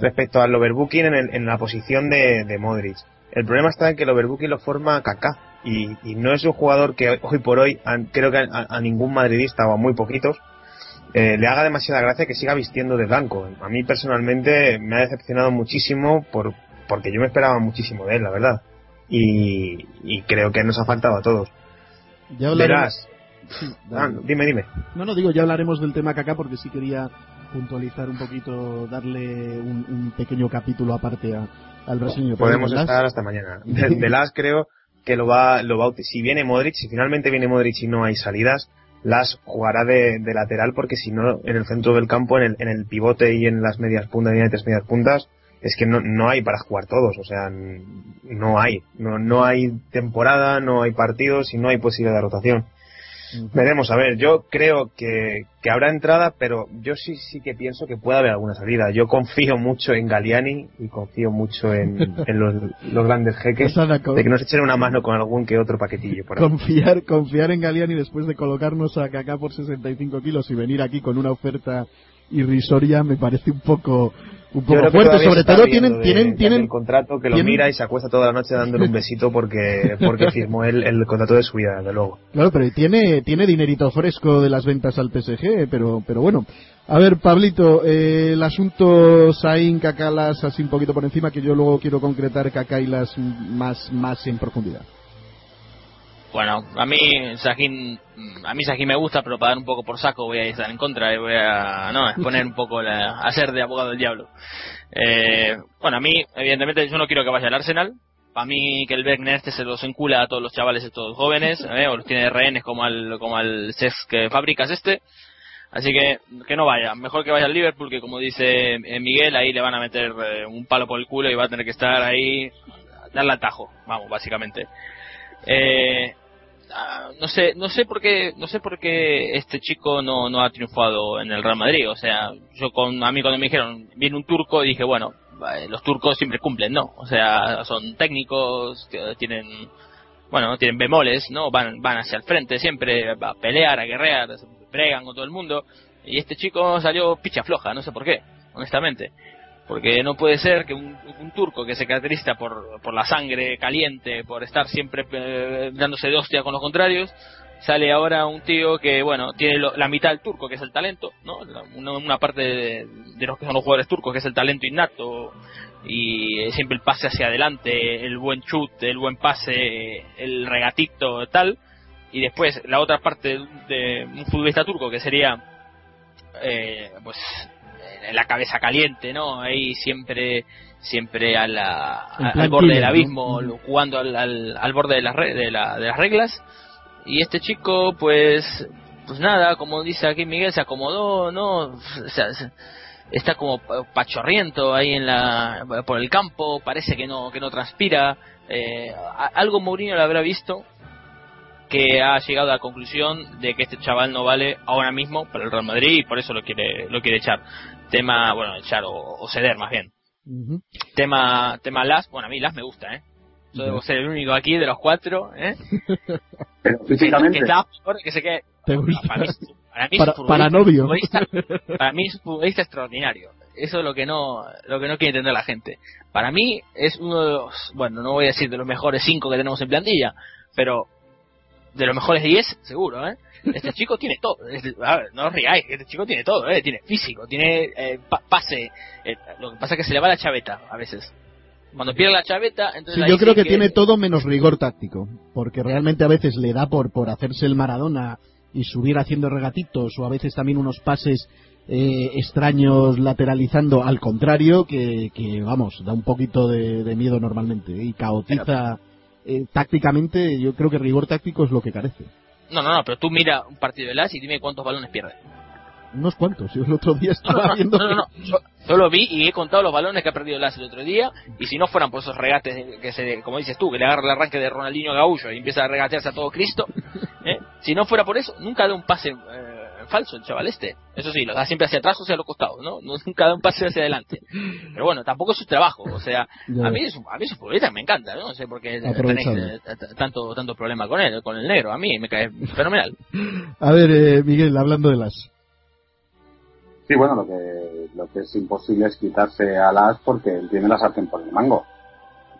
respecto al overbooking en, la posición de, de, Modric. El problema está en que el overbooking lo forma Kaká y, no es un jugador que hoy por hoy creo que a, ningún madridista o a muy poquitos eh, le haga demasiada gracia que siga vistiendo de blanco. A mí personalmente me ha decepcionado muchísimo por, porque yo me esperaba muchísimo de él, la verdad y, creo que nos ha faltado a todos. Ya Verás. Ah, dime, dime. No, no, digo, ya hablaremos del tema Kaká porque sí quería puntualizar un poquito, darle un, pequeño capítulo aparte al brasileño. Podemos estar hasta mañana. De, Las creo que lo va, lo va, si viene Modric, si finalmente viene Modric y no hay salidas, Las jugará de, lateral porque si no, en el centro del campo, en el, en el pivote y en las medias puntas y tres medias puntas, es que no, no hay para jugar todos, o sea, no hay, no, no hay temporada, no hay partidos y no hay posibilidad de rotación. Veremos, a ver, yo creo que, que, habrá entrada, pero yo sí sí que pienso que puede haber alguna salida. Yo confío mucho en Galiani y confío mucho en, en los, los, grandes jeques de que nos echen una mano con algún que otro paquetillo. Por confiar, confiar en Galiani después de colocarnos a Kaká por 65 kilos y venir aquí con una oferta irrisoria me parece un poco un poco fuerte, sobre todo tienen, tienen, tienen el contrato que lo mira y se acuesta toda la noche dándole un besito porque, porque firmó el, el contrato de su vida, de luego. Claro, pero tiene, tiene dinerito fresco de las ventas al PSG, pero, pero bueno. A ver, Pablito, eh, el asunto Sain, Cacalas, así un poquito por encima, que yo luego quiero concretar Cacailas más, más en profundidad. Bueno, a mí Sajín, a mí Sajín me gusta, pero para dar un poco por saco voy a estar en contra y voy a no exponer un poco la, a ser de abogado del diablo. Eh, bueno, a mí evidentemente yo no quiero que vaya al Arsenal. Para mí que el Wegner este se los encula a todos los chavales estos jóvenes, eh, o los tiene de rehenes como al como al Sex que fabricas este. Así que que no vaya, mejor que vaya al Liverpool que como dice eh, Miguel ahí le van a meter eh, un palo por el culo y va a tener que estar ahí darle atajo, vamos, básicamente. Eh, no sé no sé por qué no sé por qué este chico no, no ha triunfado en el Real Madrid. O sea yo con a mí cuando me dijeron viene un turco dije bueno los turcos siempre cumplen no o sea son técnicos tienen bueno tienen bemoles no van van hacia el frente siempre a pelear a guerrear bregan con todo el mundo. Y este chico salió picha floja no sé por qué honestamente porque no puede ser que un, turco que se caracteriza por, por, la sangre caliente, por estar siempre eh, dándose de hostia con los contrarios, sale ahora un tío que, bueno, tiene la mitad del turco, que es el talento, ¿no? Una, parte de, los que son los jugadores turcos, que es el talento innato, y siempre el pase hacia adelante, el buen chut, el buen pase, el regatito, tal, y después la otra parte de un futbolista turco, que sería, eh, pues, la cabeza caliente, ¿no? Ahí siempre siempre a la, al borde del abismo, jugando al, al, borde de, las de, la, de las reglas. Y este chico, pues, pues nada, como dice aquí Miguel, se acomodó, ¿no? O sea, está como pachorriento ahí en la por el campo, parece que no que no transpira. Eh, algo Mourinho lo habrá visto que ha llegado a la conclusión de que este chaval no vale ahora mismo para el Real Madrid y por eso lo quiere lo quiere echar. Tema, bueno, echar o, ceder más bien. Tema tema Las, bueno, a mí Las me gusta, ¿eh? Yo debo ser el único aquí de los cuatro, ¿eh? Pero físicamente. Que, se quede. Para mí, para, novio. Para mí es un futbolista extraordinario. Eso es lo que no lo que no quiere entender la gente. Para mí es uno de los, bueno, no voy a decir de los mejores cinco que tenemos en plantilla, pero de los mejores 10, seguro, ¿eh? Este chico tiene todo. a ver, no os riáis, este chico tiene todo, ¿eh? Tiene físico, tiene eh, pase. Eh, lo que pasa es que se le va la chaveta a veces. Cuando pierde la chaveta, entonces. Sí, yo creo que, tiene todo menos rigor táctico. Porque realmente a veces le da por, por hacerse el Maradona y subir haciendo regatitos o a veces también unos pases eh, extraños lateralizando al contrario que, que, vamos da un poquito de, miedo normalmente y caotiza eh, tácticamente, yo creo que rigor táctico es lo que carece. No, no, no, pero tú mira un partido de LAS y dime cuántos balones pierde. Unos cuantos, yo el otro día estaba viendo. No, no, no, yo, lo vi y he contado los balones que ha perdido LAS el otro día. Y si no fueran por esos regates que se, como dices tú, que le agarra el arranque de Ronaldinho Gaullo y empieza a regatearse a todo Cristo, ¿eh? si no fuera por eso, nunca da un pase eh, falso el chaval este. Eso sí, lo da siempre hacia atrás o hacia los costados, ¿no? Nunca da un pase hacia adelante. Pero bueno, tampoco es su trabajo. O sea, a mí, es, a mí su futbolista me encanta, ¿no? No sé por qué tenéis tanto, tanto problema con él, con el negro. A mí me cae fenomenal. A ver, eh, Miguel, hablando de las. Sí, bueno, lo que, lo que es imposible es quitarse a las porque él tiene la sartén por el mango.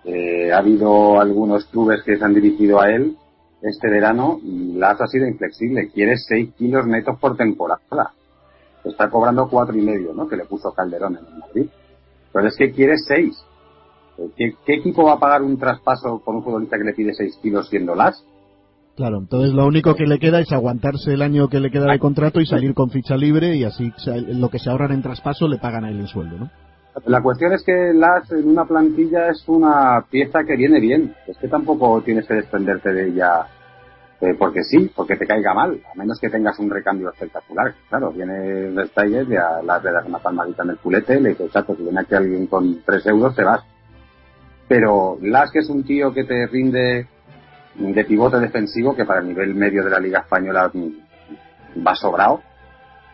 Eh, ha habido algunos clubes que se han dirigido a él este verano Las ha sido inflexible. Quiere 6 kilos netos por temporada. Está cobrando cuatro y medio, ¿no? Que le puso Calderón en el Madrid. Pero es que quiere 6. ¿Qué, equipo va a pagar un traspaso con un futbolista que le pide 6 kilos siendo Las? Claro, entonces lo único que le queda es aguantarse el año que le queda de contrato y salir con ficha libre y así lo que se ahorran en traspaso le pagan a él el sueldo, ¿no? La cuestión es que Las en una plantilla es una pieza que viene bien. Es que tampoco tienes que desprenderte de ella eh, porque sí, porque te caiga mal, a menos que tengas un recambio espectacular. Claro, viene el Steiger, ya Las le das una palmadita en el culete, le dices, chato, si viene aquí alguien con 3 euros, te vas. Pero Las, que es un tío que te rinde de pivote defensivo, que para el nivel medio de la Liga Española va sobrado,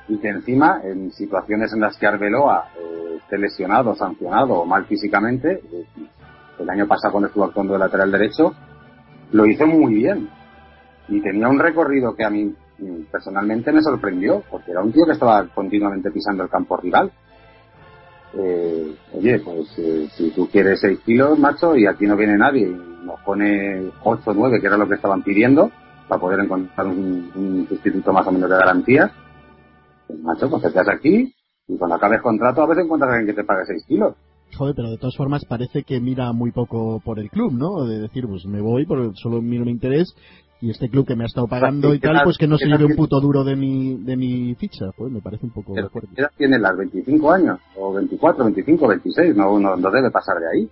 y que encima, en situaciones en las que Arbeloa eh, esté lesionado, sancionado o mal físicamente, eh, el año pasado cuando estuvo actuando de lateral derecho, lo hizo muy bien. Y tenía un recorrido que a mí mm, personalmente me sorprendió, porque era un tío que estaba continuamente pisando el campo rival. Eh, oye, pues eh, si tú quieres 6 kilos, macho, y aquí no viene nadie y nos pone 8 o 9, que era lo que estaban pidiendo, para poder encontrar un, sustituto más o menos de garantías, macho, pues quedas aquí y cuando acabes contrato a veces encuentras a alguien que te pague 6 kilos. Joder, pero de todas formas parece que mira muy poco por el club, ¿no? De decir, pues me voy porque solo miro mi interés y este club que me ha estado pagando y tal, pues que no se lleve un puto duro de mi, de mi ficha. Pues me parece un poco fuerte. ¿Qué tiene las 25 años? O 24, 25, 26, no, no, no debe pasar de ahí.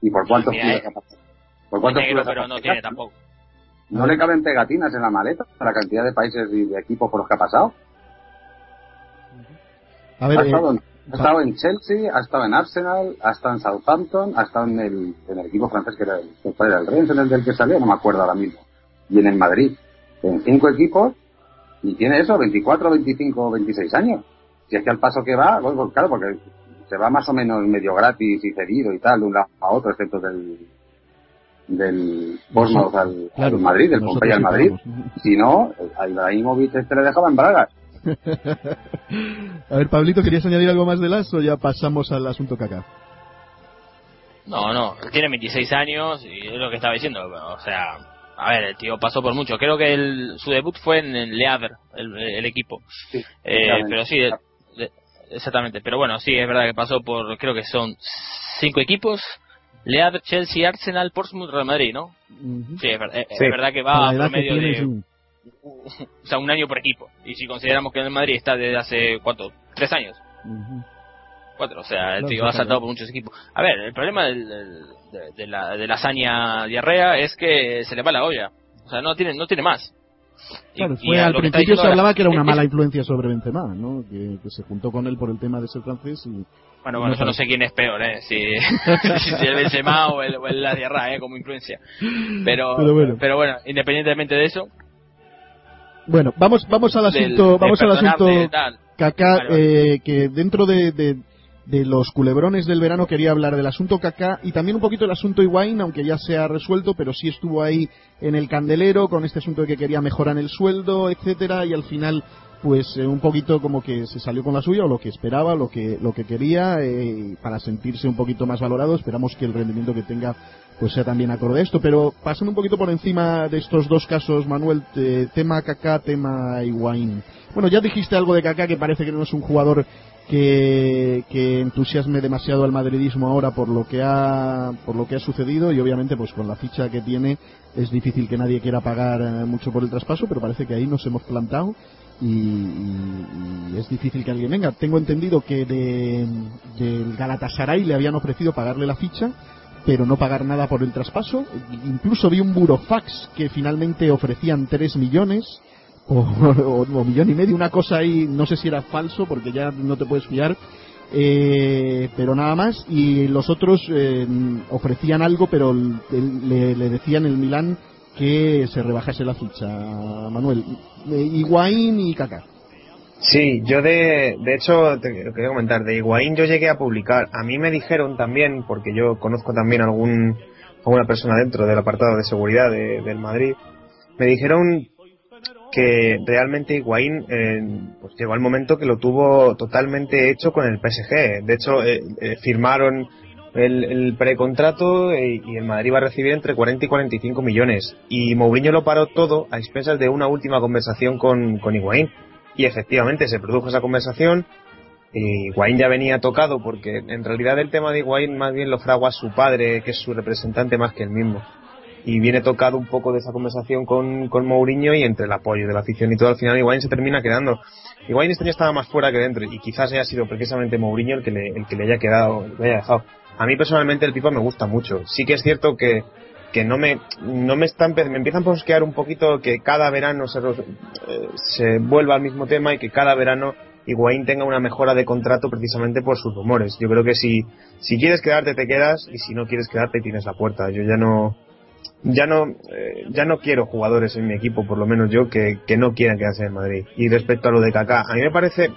¿Y por cuántos kilos ha pasado? ¿Por cuántos kilos pero no tiene tampoco. No le caben pegatinas en la maleta para la cantidad de países y de equipos por los que ha pasado. A ver, ha, estado, eh, ha estado en Chelsea, ha estado en Arsenal, ha estado en Southampton, ha estado en el, en el equipo francés que era el, que era el Rennes, en el del que salió, no me acuerdo ahora mismo. Y en el Madrid, en cinco equipos, y tiene eso, 24, 25, 26 años. Si es que al paso que va, pues, claro, porque se va más o menos medio gratis y cedido y tal, de un lado a otro, excepto del, del Bournemouth al, al, Madrid, del Pompeya al Madrid. Si no, a Ibrahimovic este le dejaba en bragas. a ver, Pablito, ¿querías añadir algo más de las o ya pasamos al asunto caca? No, no, tiene 26 años y es lo que estaba diciendo, o sea, a ver, el tío pasó por mucho. Creo que el, su debut fue en el Le Havre, el, equipo. eh, pero sí, exactamente. Pero bueno, sí, es verdad que pasó por, creo que son cinco equipos. Le Havre, Chelsea, Arsenal, Portsmouth, Real Madrid, ¿no? Sí, es, verdad que va a medio de o sea, un año por equipo. Y si consideramos que el Madrid está desde hace, ¿cuánto? ¿Tres años? Cuatro, o sea, el tío ha saltado por muchos equipos. A ver, el problema del, de, la, de la hazaña diarrea es que se le va la olla. O sea, no tiene, no tiene más. Claro, fue, al principio se hablaba que era una mala influencia sobre Benzema, ¿no? Que, se juntó con él por el tema de ser francés y... Bueno, bueno, yo no sé quién es peor, ¿eh? Si, si el Benzema o el, la diarrea, ¿eh? Como influencia. Pero, pero bueno. pero, bueno. independientemente de eso, Bueno, vamos, vamos al asunto, vamos al asunto Kaká, eh, que dentro de, de, los culebrones del verano quería hablar del asunto Kaká y también un poquito del asunto Higuaín, aunque ya se ha resuelto, pero sí estuvo ahí en el candelero con este asunto de que quería mejorar el sueldo, etcétera, y al final pues eh, un poquito como que se salió con la suya o lo que esperaba, lo que lo que quería eh, para sentirse un poquito más valorado. Esperamos que el rendimiento que tenga pues sea también acorde a esto. Pero pasando un poquito por encima de estos dos casos, Manuel, tema Kaká, tema Higuaín. Bueno, ya dijiste algo de Kaká que parece que no es un jugador que, entusiasme demasiado al madridismo ahora por lo que ha por lo que ha sucedido y obviamente pues con la ficha que tiene es difícil que nadie quiera pagar eh, mucho por el traspaso pero parece que ahí nos hemos plantado y, es difícil que alguien venga. Tengo entendido que de, del Galatasaray le habían ofrecido pagarle la ficha, pero no pagar nada por el traspaso. Incluso vi un burofax que finalmente ofrecían 3 millones o, o, millón y medio, una cosa ahí, no sé si era falso porque ya no te puedes fiar. Eh, pero nada más y los otros eh, ofrecían algo pero le, le decían el Milán que se rebajase la ficha, Manuel. Higuaín y Kaká. Sí, yo de, de hecho, te quería comentar, de Higuaín yo llegué a publicar. A mí me dijeron también, porque yo conozco también algún, alguna persona dentro del apartado de seguridad del Madrid, me dijeron que realmente Higuaín eh, pues llegó al momento que lo tuvo totalmente hecho con el PSG. De hecho, eh, eh, firmaron el, precontrato eh, y el Madrid va a recibir entre 40 y 45 millones. Y Mourinho lo paró todo a expensas de una última conversación con, con Higuaín. Y efectivamente se produjo esa conversación. Y Higuaín ya venía tocado porque en realidad el tema de Higuaín más bien lo fragua su padre, que es su representante más que el mismo. Y viene tocado un poco de esa conversación con, con Mourinho y entre el apoyo de la afición y todo al final Higuaín se termina quedando. Higuaín este año estaba más fuera que dentro y quizás haya sido precisamente Mourinho el que le, el que le haya quedado, le haya dejado. A mí personalmente el Pipa me gusta mucho. Sí que es cierto que, que no me no me están me empiezan a posquear un poquito que cada verano se, eh, se vuelva al mismo tema y que cada verano Higuaín tenga una mejora de contrato precisamente por sus rumores. Yo creo que si si quieres quedarte te quedas y si no quieres quedarte tienes la puerta. Yo ya no ya no eh, ya no quiero jugadores en mi equipo, por lo menos yo que, que no quieran quedarse en Madrid. Y respecto a lo de Kaká, a mí me parece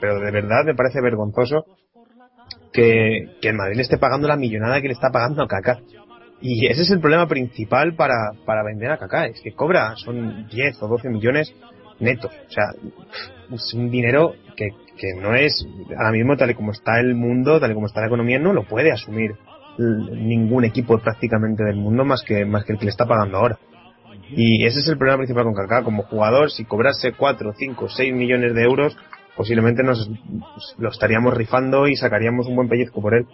pero de verdad me parece vergonzoso que, que el Madrid le esté pagando la millonada que le está pagando a Kaká. Y ese es el problema principal para, para vender a Kaká, es que cobra, son 10 o 12 millones netos. O sea, es un dinero que, que no es, ahora mismo tal y como está el mundo, tal y como está la economía, no lo puede asumir ningún equipo prácticamente del mundo más que, más que el que le está pagando ahora. Y ese es el problema principal con Kaká. Como jugador, si cobrase 4, 5, 6 millones de euros, posiblemente nos lo estaríamos rifando y sacaríamos un buen pellizco por él.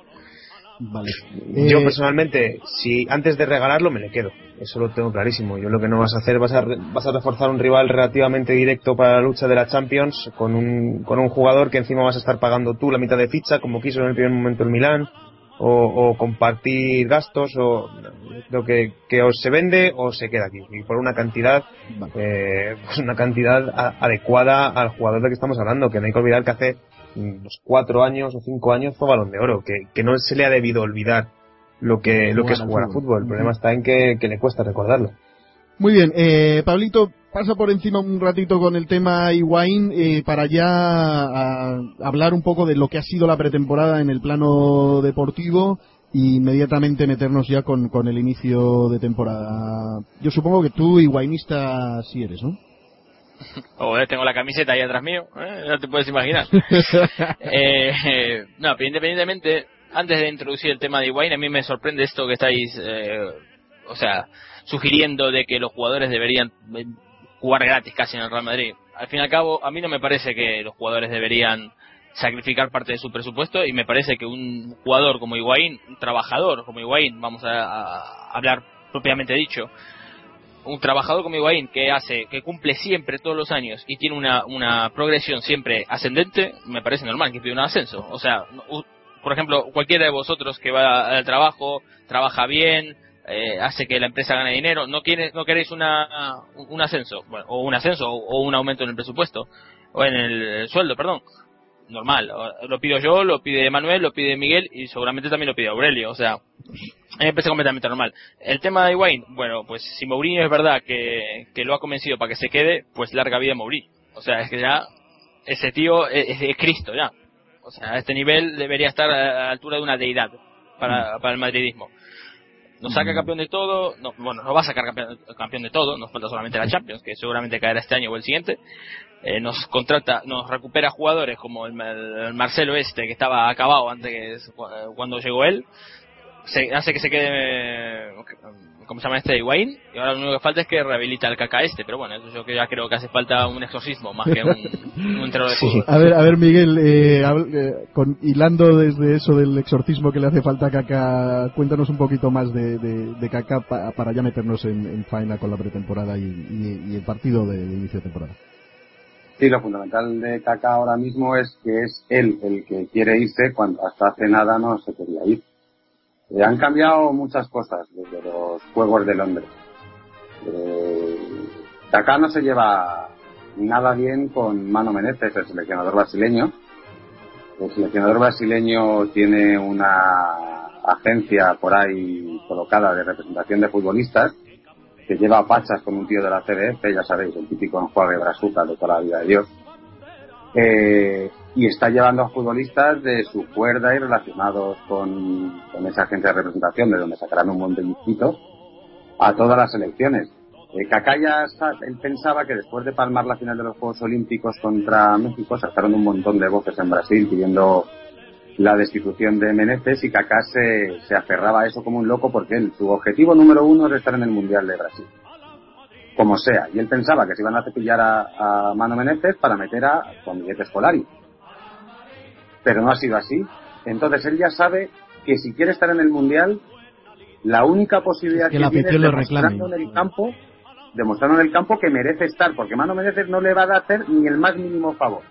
Yo eh, personalmente, si antes de regalarlo me le quedo, eso lo tengo clarísimo. Yo lo que no vas a hacer, vas a, vas a reforzar un rival relativamente directo para la lucha de la Champions con un, con un jugador que encima vas a estar pagando tú la mitad de ficha, como quiso en el primer momento el Milán, o, compartir gastos o lo que, que os se vende o se queda aquí. Y por una cantidad eh, pues una cantidad adecuada al jugador de que estamos hablando que no hay que olvidar que hace unos cuatro años o cinco años fue balón de oro que, que no se le ha debido olvidar lo que lo que es jugar a fútbol. el problema está en que, que le cuesta recordarlo. Muy bien eh, Pablito pasa por encima un ratito con el tema Higuaín eh, para ya hablar un poco de lo que ha sido la pretemporada en el plano deportivo e inmediatamente meternos ya con, con el inicio de temporada. Yo supongo que tú higuainista sí eres, ¿no? Joder, tengo la camiseta ahí atrás mío, ¿eh? no te puedes imaginar. eh, no, pero independientemente, antes de introducir el tema de Higuaín, a mí me sorprende esto que estáis, eh, o sea, sugiriendo de que los jugadores deberían jugar gratis casi en el Real Madrid. Al fin y al cabo, a mí no me parece que los jugadores deberían sacrificar parte de su presupuesto y me parece que un jugador como Higuaín, un trabajador como Higuaín, vamos a, hablar propiamente dicho, un trabajador como Higuaín que hace, que cumple siempre todos los años y tiene una, una progresión siempre ascendente, me parece normal que pida un ascenso. O sea, por ejemplo, cualquiera de vosotros que va al trabajo, trabaja bien, eh, hace que la empresa gane dinero, no quiere, no queréis una, un ascenso, bueno, o un ascenso o, un aumento en el presupuesto, o en el, sueldo, perdón. normal. Lo pido yo, lo pide Manuel, lo pide Miguel y seguramente también lo pide Aurelio. O sea, me parece completamente normal. El tema de Wayne, bueno, pues si Mourinho es verdad que, que lo ha convencido para que se quede, pues larga vida Mourinho. O sea, es que ya ese tío es, de Cristo ya. O sea, a este nivel debería estar a la altura de una deidad para, para el madridismo nos saca campeón de todo, no, bueno, no va a sacar campeón, de todo, nos falta solamente la Champions, que seguramente caerá este año o el siguiente, eh, nos contrata, nos recupera jugadores como el, Marcelo este, que estaba acabado antes cuando llegó él, se, hace que se quede, ¿cómo se llama este? Higuaín, y ahora lo único que falta es que rehabilita el caca este, pero bueno, eso yo que ya creo que hace falta un exorcismo más que un, un de fútbol. A ver, a ver Miguel, eh, eh, con, hilando desde eso del exorcismo que le hace falta a caca, cuéntanos un poquito más de, de, caca para ya meternos en, en, faena con la pretemporada y, y el partido de inicio de temporada. Sí, lo fundamental de Kaká ahora mismo es que es él el que quiere irse cuando hasta hace nada no se quería ir. Eh, han cambiado muchas cosas desde los Juegos de Londres. Eh, Kaká no se lleva nada bien con Mano Menezes, el seleccionador brasileño. El seleccionador brasileño tiene una agencia por ahí colocada de representación de futbolistas que lleva pachas con un tío de la CDF, ya sabéis, el típico enjuague brazuca de toda la vida de Dios, eh, y está llevando a futbolistas de su cuerda y relacionados con, esa agencia de representación, de donde sacarán un montón a todas las elecciones. Eh, ya él pensaba que después de palmar la final de los Juegos Olímpicos contra México, sacaron un montón de voces en Brasil pidiendo la destitución de Menezes y Kaká se, se aferraba a eso como un loco porque él, su objetivo número uno es estar en el Mundial de Brasil. Como sea. Y él pensaba que se iban a cepillar a, Mano Menezes para meter a Juan Miguel Escolari. Pero no ha sido así. Entonces él ya sabe que si quiere estar en el Mundial, la única posibilidad que, tiene es demostrando en el campo, demostrando en el campo que merece estar, porque Mano Menezes no le va a hacer ni el más mínimo favor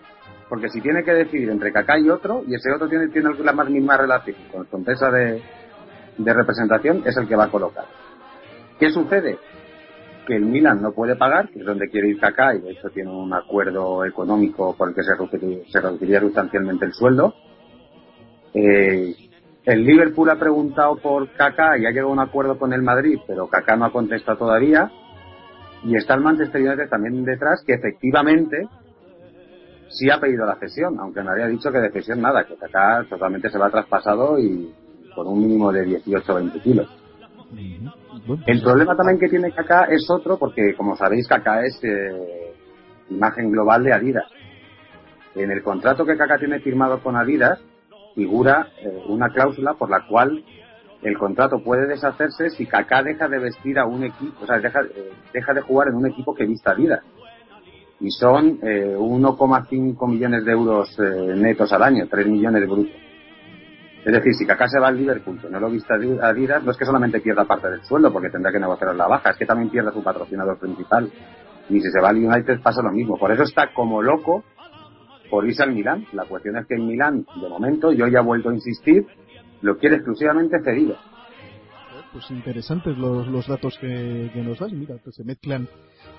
porque si tiene que decidir entre Kaká y otro, y ese otro tiene, tiene la más misma relación con su empresa de, representación, es el que va a colocar. ¿Qué sucede? Que el Milan no puede pagar, que es donde quiere ir Kaká, y de hecho tiene un acuerdo económico por el que se reduciría, se reduciría sustancialmente el sueldo. Eh, el Liverpool ha preguntado por Kaká y ha llegado a un acuerdo con el Madrid, pero Kaká no ha contestado todavía. Y está el Manchester United también detrás, que efectivamente sí ha pedido la cesión, aunque no había dicho que de cesión nada, que acá totalmente se va traspasado y con un mínimo de 18 o 20 kilos. El problema también que tiene Kaká es otro, porque como sabéis, Kaká es eh, imagen global de Adidas. En el contrato que Kaká tiene firmado con Adidas figura eh, una cláusula por la cual el contrato puede deshacerse si Kaká deja de vestir a un equipo, o sea, deja, eh, deja de jugar en un equipo que vista Adidas y son eh, 1,5 millones de euros eh, netos al año, 3 millones de brutos. Es decir, si Kaká se va al Liverpool, que no lo vista Adidas, no es que solamente pierda parte del sueldo porque tendrá que negociar la baja, es que también pierde su patrocinador principal. Y si se va al United pasa lo mismo. Por eso está como loco por irse al Milán. La cuestión es que en Milán, de momento, yo ya he vuelto a insistir, lo quiere exclusivamente cedido. Pues interesantes los, los datos que, que nos das. Mira, que se mezclan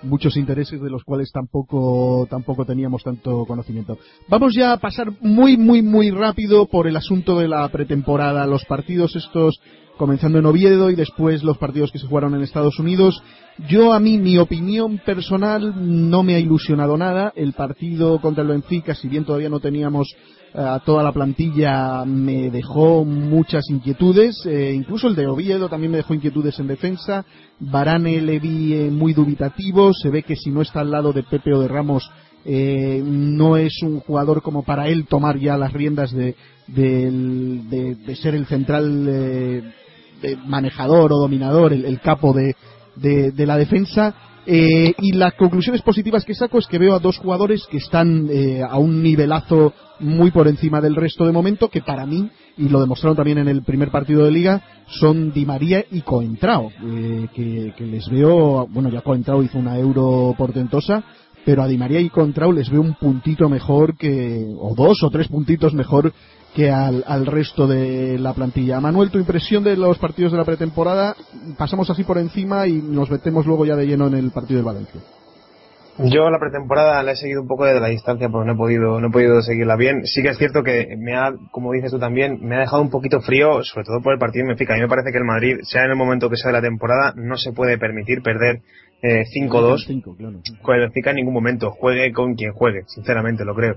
muchos intereses de los cuales tampoco, tampoco teníamos tanto conocimiento. Vamos ya a pasar muy, muy, muy rápido por el asunto de la pretemporada. Los partidos estos comenzando en Oviedo y después los partidos que se jugaron en Estados Unidos. Yo a mí, mi opinión personal, no me ha ilusionado nada. El partido contra el Benfica, si bien todavía no teníamos a toda la plantilla me dejó muchas inquietudes, eh, incluso el de Oviedo también me dejó inquietudes en defensa, Varane le vi eh, muy dubitativo, se ve que si no está al lado de Pepe o de Ramos eh, no es un jugador como para él tomar ya las riendas de, de, ser el central manejador o dominador, el, capo de, de la defensa. Eh, y las conclusiones positivas que saco es que veo a dos jugadores que están eh, a un nivelazo muy por encima del resto de momento, que para mí, y lo demostraron también en el primer partido de liga, son Di María y Coentrao, eh, que, les veo, bueno, ya Coentrao hizo una euro portentosa, pero a Di María y Coentrao les veo un puntito mejor que, o dos o tres puntitos mejor que al, al, resto de la plantilla. Manuel, tu impresión de los partidos de la pretemporada, pasamos así por encima y nos metemos luego ya de lleno en el partido del Valencia. Yo la pretemporada la he seguido un poco desde la distancia porque no he podido, no he podido seguirla bien. Sí que es cierto que me ha, como dices tú también, me ha dejado un poquito frío, sobre todo por el partido de Benfica. A mí me parece que el Madrid, sea en el momento que sea de la temporada, no se puede permitir perder eh, 5-2 claro. con el Benfica en ningún momento. Juegue con quien juegue, sinceramente, lo creo.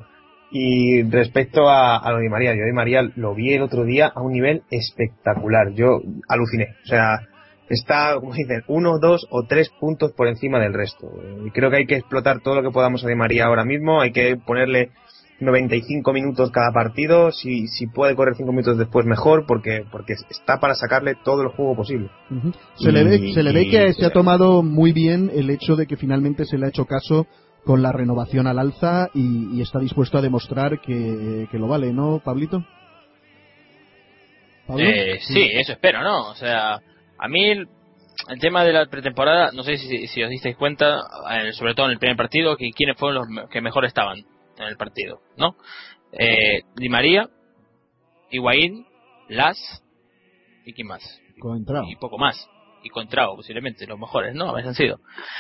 Y respecto a, a lo de María, yo Di María lo vi el otro día a un nivel espectacular. Yo aluciné. O sea, está, como dicen, uno, dos o tres puntos por encima del resto. Y creo que hay que explotar todo lo que podamos a Di María ahora mismo. Hay que ponerle 95 minutos cada partido. Si, si puede correr 5 minutos después, mejor, porque, porque está para sacarle todo el juego posible. Ujú. Se, le ve, se le ve que y- se ha tomado muy bien el hecho de que finalmente se le ha hecho caso con la renovación al alza y, y está dispuesto a demostrar que, que lo vale, ¿no, Pablito? Eh, sí, eso espero, ¿no? O sea, a mí el, el tema de la pretemporada, no sé si, si os disteis cuenta, eh, sobre todo en el primer partido, que quiénes fueron los que mejor estaban en el partido, ¿no? Eh, Di María, Higuaín, Las y quién más. Y poco más. Y Contrao, posiblemente, los mejores, ¿no? Habían sido.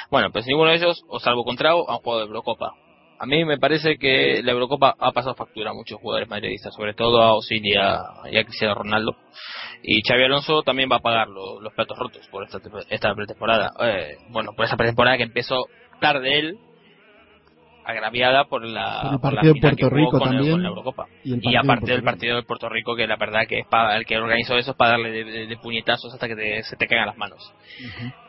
Bueno, pues ninguno de ellos, o salvo Contrao, han jugado de Eurocopa. A mí me parece que la Eurocopa ha pasado factura a muchos jugadores madridistas, sobre todo a Osil y a, y Cristiano Ronaldo. Y Xavi Alonso también va a pagar lo- los platos rotos por esta, esta pretemporada. Eh, bueno, por esa pretemporada que empezó tarde él, agraviada por la, Por el por la partido de Puerto Rico el- también. con la Eurocopa. Y el Y aparte del partido de Puerto Rico, que la verdad que es para el que organizó eso es para darle de, de- de puñetazos hasta que te- se te caigan las manos.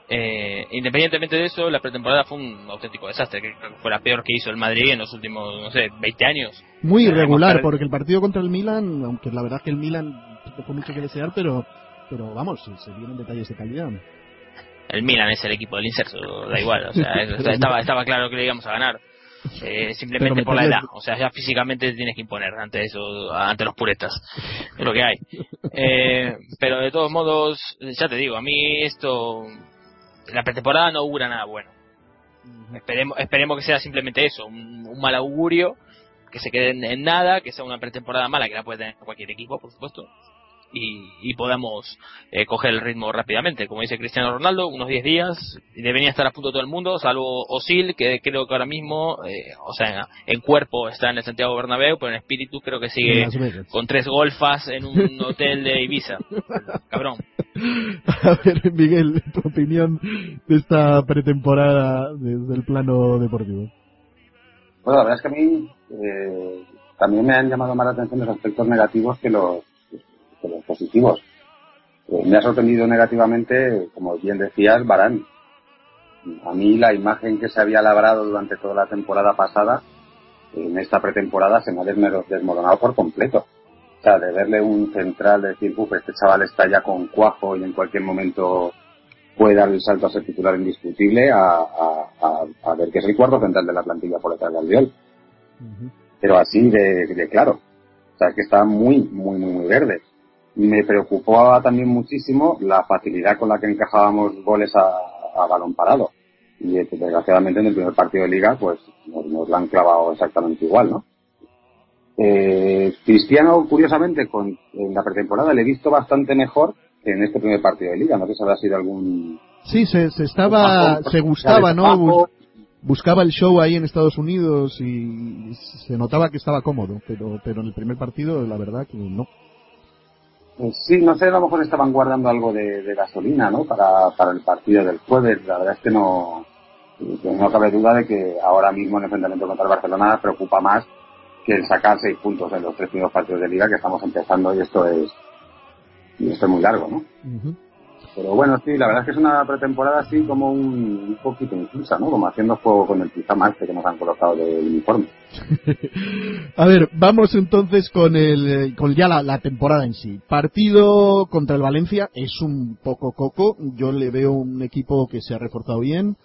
Eh, independientemente de eso, la pretemporada fue un auténtico desastre, que fue la peor que hizo el Madrid en los últimos, no sé, 20 años. Muy irregular, porque el partido contra el Milan, aunque la verdad que el Milan dejó mucho que desear, pero, pero vamos, se, se vieron detalles de calidad. El Milan es el equipo del inserso, da igual, o sea, estaba, estaba claro que le íbamos a ganar. Eh, simplemente por la edad, o sea, ya físicamente te tienes que imponer ante eso, ante los puretas, es lo que hay. Eh, pero de todos modos, ya te digo, a mí esto, la pretemporada no augura nada bueno. Esperemos, esperemos que sea simplemente eso, un, un mal augurio, que se quede en, en nada, que sea una pretemporada mala, que la puede tener cualquier equipo, por supuesto, y, y podamos eh, coger el ritmo rápidamente. Como dice Cristiano Ronaldo, unos 10 días, y debería estar a punto todo el mundo, salvo Osil, que creo que ahora mismo, eh, o sea, en cuerpo está en el Santiago Bernabéu, pero en espíritu creo que sigue con tres golfas en un hotel de Ibiza. Cabrón. A ver, Miguel, tu opinión de esta pretemporada desde el plano deportivo. Bueno, la verdad es que a mí eh, también me han llamado más la atención los aspectos negativos que los, que los positivos. Eh, me ha sorprendido negativamente, como bien decías, Barán. A mí la imagen que se había labrado durante toda la temporada pasada, en esta pretemporada, se me ha desmoronado por completo. O sea, de verle un central, de decir, uff, este chaval está ya con cuajo y en cualquier momento puede dar el salto a ser titular indiscutible a, a, a- a ver que es el cuarto central de la plantilla por detrás de Albiol. Pero así de, de claro. O sea, que está muy, muy, muy, muy verde. Me preocupaba también muchísimo la facilidad con la que encajábamos goles a, a balón parado. Y eh, desgraciadamente en el primer partido de liga, pues nos, nos lo han clavado exactamente igual, ¿no? Eh, Cristiano, curiosamente, con, en la pretemporada le he visto bastante mejor que en este primer partido de liga. No sé si habrá sido algún Sí, se, se estaba, se gustaba, ¿no? Bus- Buscaba el show ahí en Estados Unidos y se notaba que estaba cómodo, pero, pero en el primer partido, la verdad que no. Pues sí, no sé, a lo mejor estaban guardando algo de, gasolina, ¿no? Para, para el partido del jueves. La verdad es que no, no cabe duda de que ahora mismo el enfrentamiento contra el Barcelona preocupa más que el sacar seis puntos en los tres primeros partidos de liga que estamos empezando y esto es, y esto es muy largo, ¿no? Ujú. Pero bueno, sí, la verdad es que es una pretemporada así como un, un poquito insulsa, ¿no? Como haciendo juego con el pijama este que nos han colocado de uniforme. A ver, vamos entonces con el eh, con ya la, la temporada en sí. Partido contra el Valencia es un poco coco. Yo le veo un equipo que se ha reforzado bien.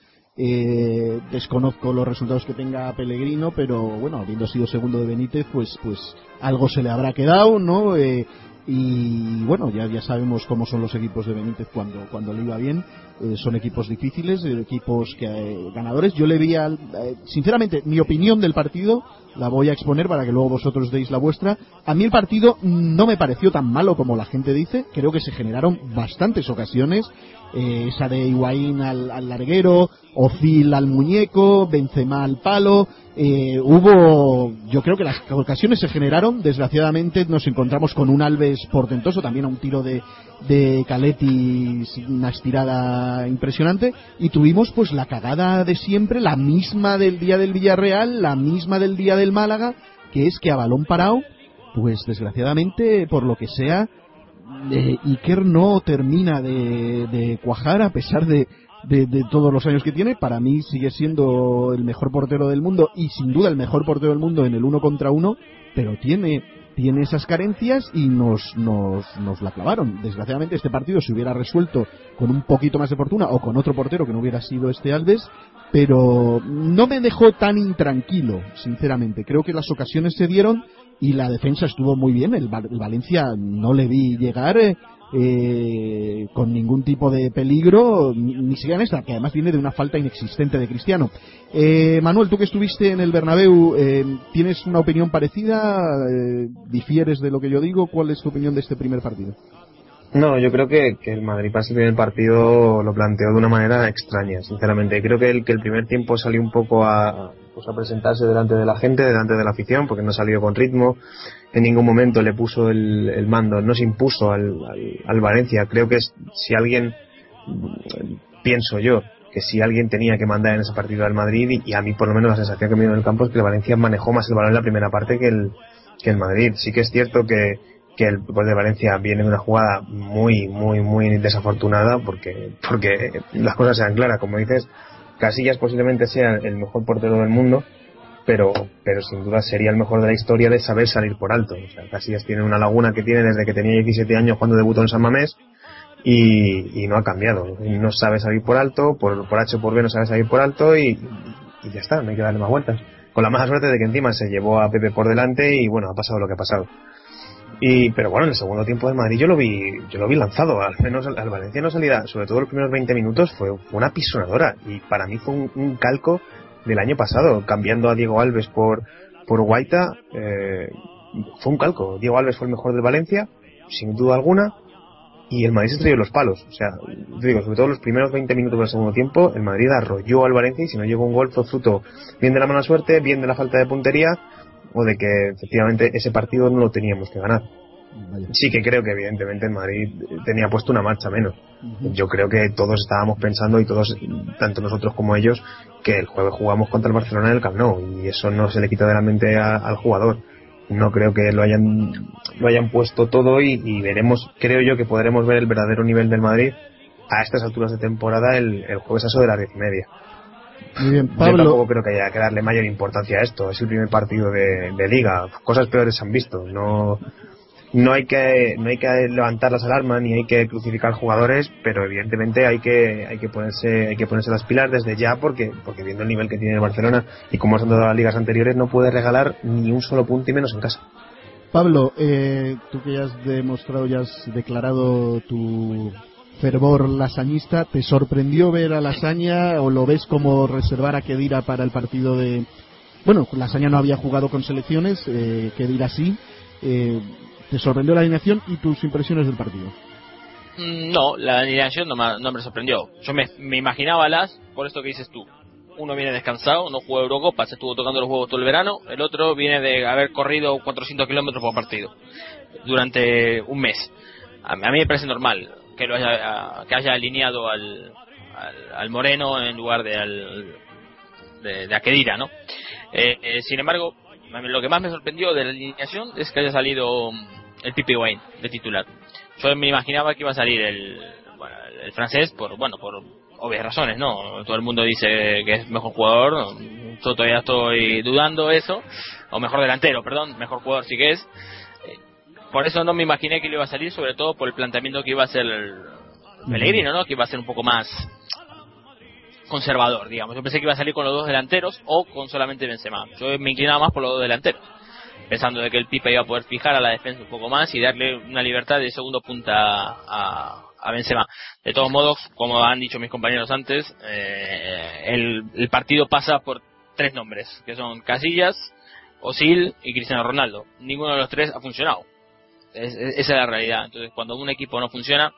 Eh, desconozco los resultados que tenga Pellegrino, pero bueno, habiendo sido segundo de Benítez, pues pues algo se le habrá quedado, ¿no? Eh, y bueno, ya, ya sabemos cómo son los equipos de Benítez cuando, cuando le iba bien. Eh, son equipos difíciles, equipos que eh, ganadores. Yo le vi, al, eh, sinceramente, mi opinión del partido la voy a exponer para que luego vosotros deis la vuestra. A mí el partido no me pareció tan malo como la gente dice. Creo que se generaron bastantes ocasiones eh, esa de Higuaín al, al larguero, Ozil al muñeco, Benzema al palo, eh, hubo, yo creo que las ocasiones se generaron, desgraciadamente nos encontramos con un Alves portentoso, también a un tiro de, de Caletti, una estirada impresionante, y tuvimos pues la cagada de siempre, la misma del día del Villarreal, la misma del día del Málaga, que es que a balón parado, pues desgraciadamente, por lo que sea, eh, Iker no termina de, cuajar a pesar de, de, de, todos los años que tiene. Para mí sigue siendo el mejor portero del mundo y sin duda el mejor portero del mundo en el uno contra uno, pero tiene tiene esas carencias y nos, nos, nos la clavaron. Desgraciadamente este partido se hubiera resuelto con un poquito más de fortuna o con otro portero que no hubiera sido este Alves, pero no me dejó tan intranquilo, sinceramente. Creo que las ocasiones se dieron y la defensa estuvo muy bien. El, Valencia no le vi llegar eh, eh, con ningún tipo de peligro, ni, ni, siquiera en esta, que además viene de una falta inexistente de Cristiano. Eh, Manuel, tú que estuviste en el Bernabéu, eh, ¿tienes una opinión parecida? Eh, ¿Difieres de lo que yo digo? ¿Cuál es tu opinión de este primer partido? No, yo creo que, que el Madrid ese primer partido lo planteó de una manera extraña, sinceramente. Creo que el, que el primer tiempo salió un poco a, pues a presentarse delante de la gente, delante de la afición, porque no salió con ritmo. En ningún momento le puso el, el mando, no se impuso al, al, al Valencia. Creo que si alguien, pienso yo, que si alguien tenía que mandar en ese partido al Madrid, y, y a mí por lo menos la sensación que me dio en el campo es que el Valencia manejó más el balón en la primera parte que el, que el Madrid. Sí que es cierto que, que el gol de Valencia viene de una jugada muy, muy, muy desafortunada porque, porque las cosas sean claras. Como dices, Casillas posiblemente sea el mejor portero del mundo, pero, pero sin duda sería el mejor de la historia de saber salir por alto. O sea, Casillas tiene una laguna que tiene desde que tenía 17 años cuando debutó en San Mamés y, y no ha cambiado. No sabe salir por alto, por, por H o por B no sabe salir por alto y, y ya está, no hay que darle más vueltas. Con la mala suerte de que encima se llevó a Pepe por delante y bueno, ha pasado lo que ha pasado. Y, pero bueno, en el segundo tiempo del Madrid yo lo vi, yo lo vi lanzado, al menos al, al Valenciano salida, sobre todo los primeros 20 minutos, fue, una pisonadora y para mí fue un, calco del año pasado, cambiando a Diego Alves por, por Guaita, eh, fue un calco. Diego Alves fue el mejor del Valencia, sin duda alguna, y el Madrid se trayó los palos. O sea, digo, sobre todo los primeros 20 minutos del segundo tiempo, el Madrid arrolló al Valencia y si no llegó un gol fue fruto bien de la mala suerte, bien de la falta de puntería o de que efectivamente ese partido no lo teníamos que ganar. Vaya. Sí que creo que evidentemente el Madrid tenía puesto una marcha menos. Uh -huh. Yo creo que todos estábamos pensando y todos, tanto nosotros como ellos, que el jueves jugamos contra el Barcelona en el Camp Nou y eso no se le quita de la mente a, al jugador. No creo que lo hayan lo hayan puesto todo y, y, veremos, creo yo que podremos ver el verdadero nivel del Madrid a estas alturas de temporada el, el jueves a eso de las diez y media. Muy bien, Pablo. Yo tampoco creo que haya que darle mayor importancia a esto. Es el primer partido de, de liga. Cosas peores se han visto. No, no hay que no hay que levantar las alarmas ni hay que crucificar jugadores pero evidentemente hay que hay que ponerse hay que ponerse las pilas desde ya porque porque viendo el nivel que tiene el Barcelona y como son todas las ligas anteriores no puede regalar ni un solo punto y menos en casa Pablo eh, tú que ya has demostrado ya has declarado tu fervor lasañista ¿te sorprendió ver a Lasaña o lo ves como reservar a Kedira para el partido de bueno Lasaña no había jugado con selecciones eh, Kedira sí eh, ¿Te sorprendió la alineación y tus impresiones del partido? No, la alineación no me, no me sorprendió. Yo me, me, imaginaba las, por esto que dices tú. Uno viene descansado, no jugó Eurocopa, se estuvo tocando los huevos todo el verano. El otro viene de haber corrido 400 kilómetros por partido durante un mes. A, a, mí me parece normal que lo haya, que haya alineado al, al, Moreno en lugar de al de, de Akedira, ¿no? Eh, eh, sin embargo, lo que más me sorprendió de la alineación es que haya salido el Pipe Wayne de titular. Yo me imaginaba que iba a salir el, bueno, el francés por, bueno, por obvias razones, ¿no? Todo el mundo dice que es mejor jugador, yo todavía estoy dudando eso, o mejor delantero, perdón, mejor jugador sí que es. Por eso no me imaginé que le iba a salir, sobre todo por el planteamiento que iba a hacer el Pellegrino, ¿no? Que iba a ser un poco más conservador, digamos. Yo pensé que iba a salir con los dos delanteros o con solamente Benzema. Yo me inclinaba más por los dos delanteros pensando de que el Pipa iba a poder fijar a la defensa un poco más y darle una libertad de segundo punta a, a Benzema. De todos modos, como han dicho mis compañeros antes, eh, el, el, partido pasa por tres nombres, que son Casillas, Osil y Cristiano Ronaldo. Ninguno de los tres ha funcionado. Es, es, esa es la realidad. Entonces, cuando un equipo no funciona,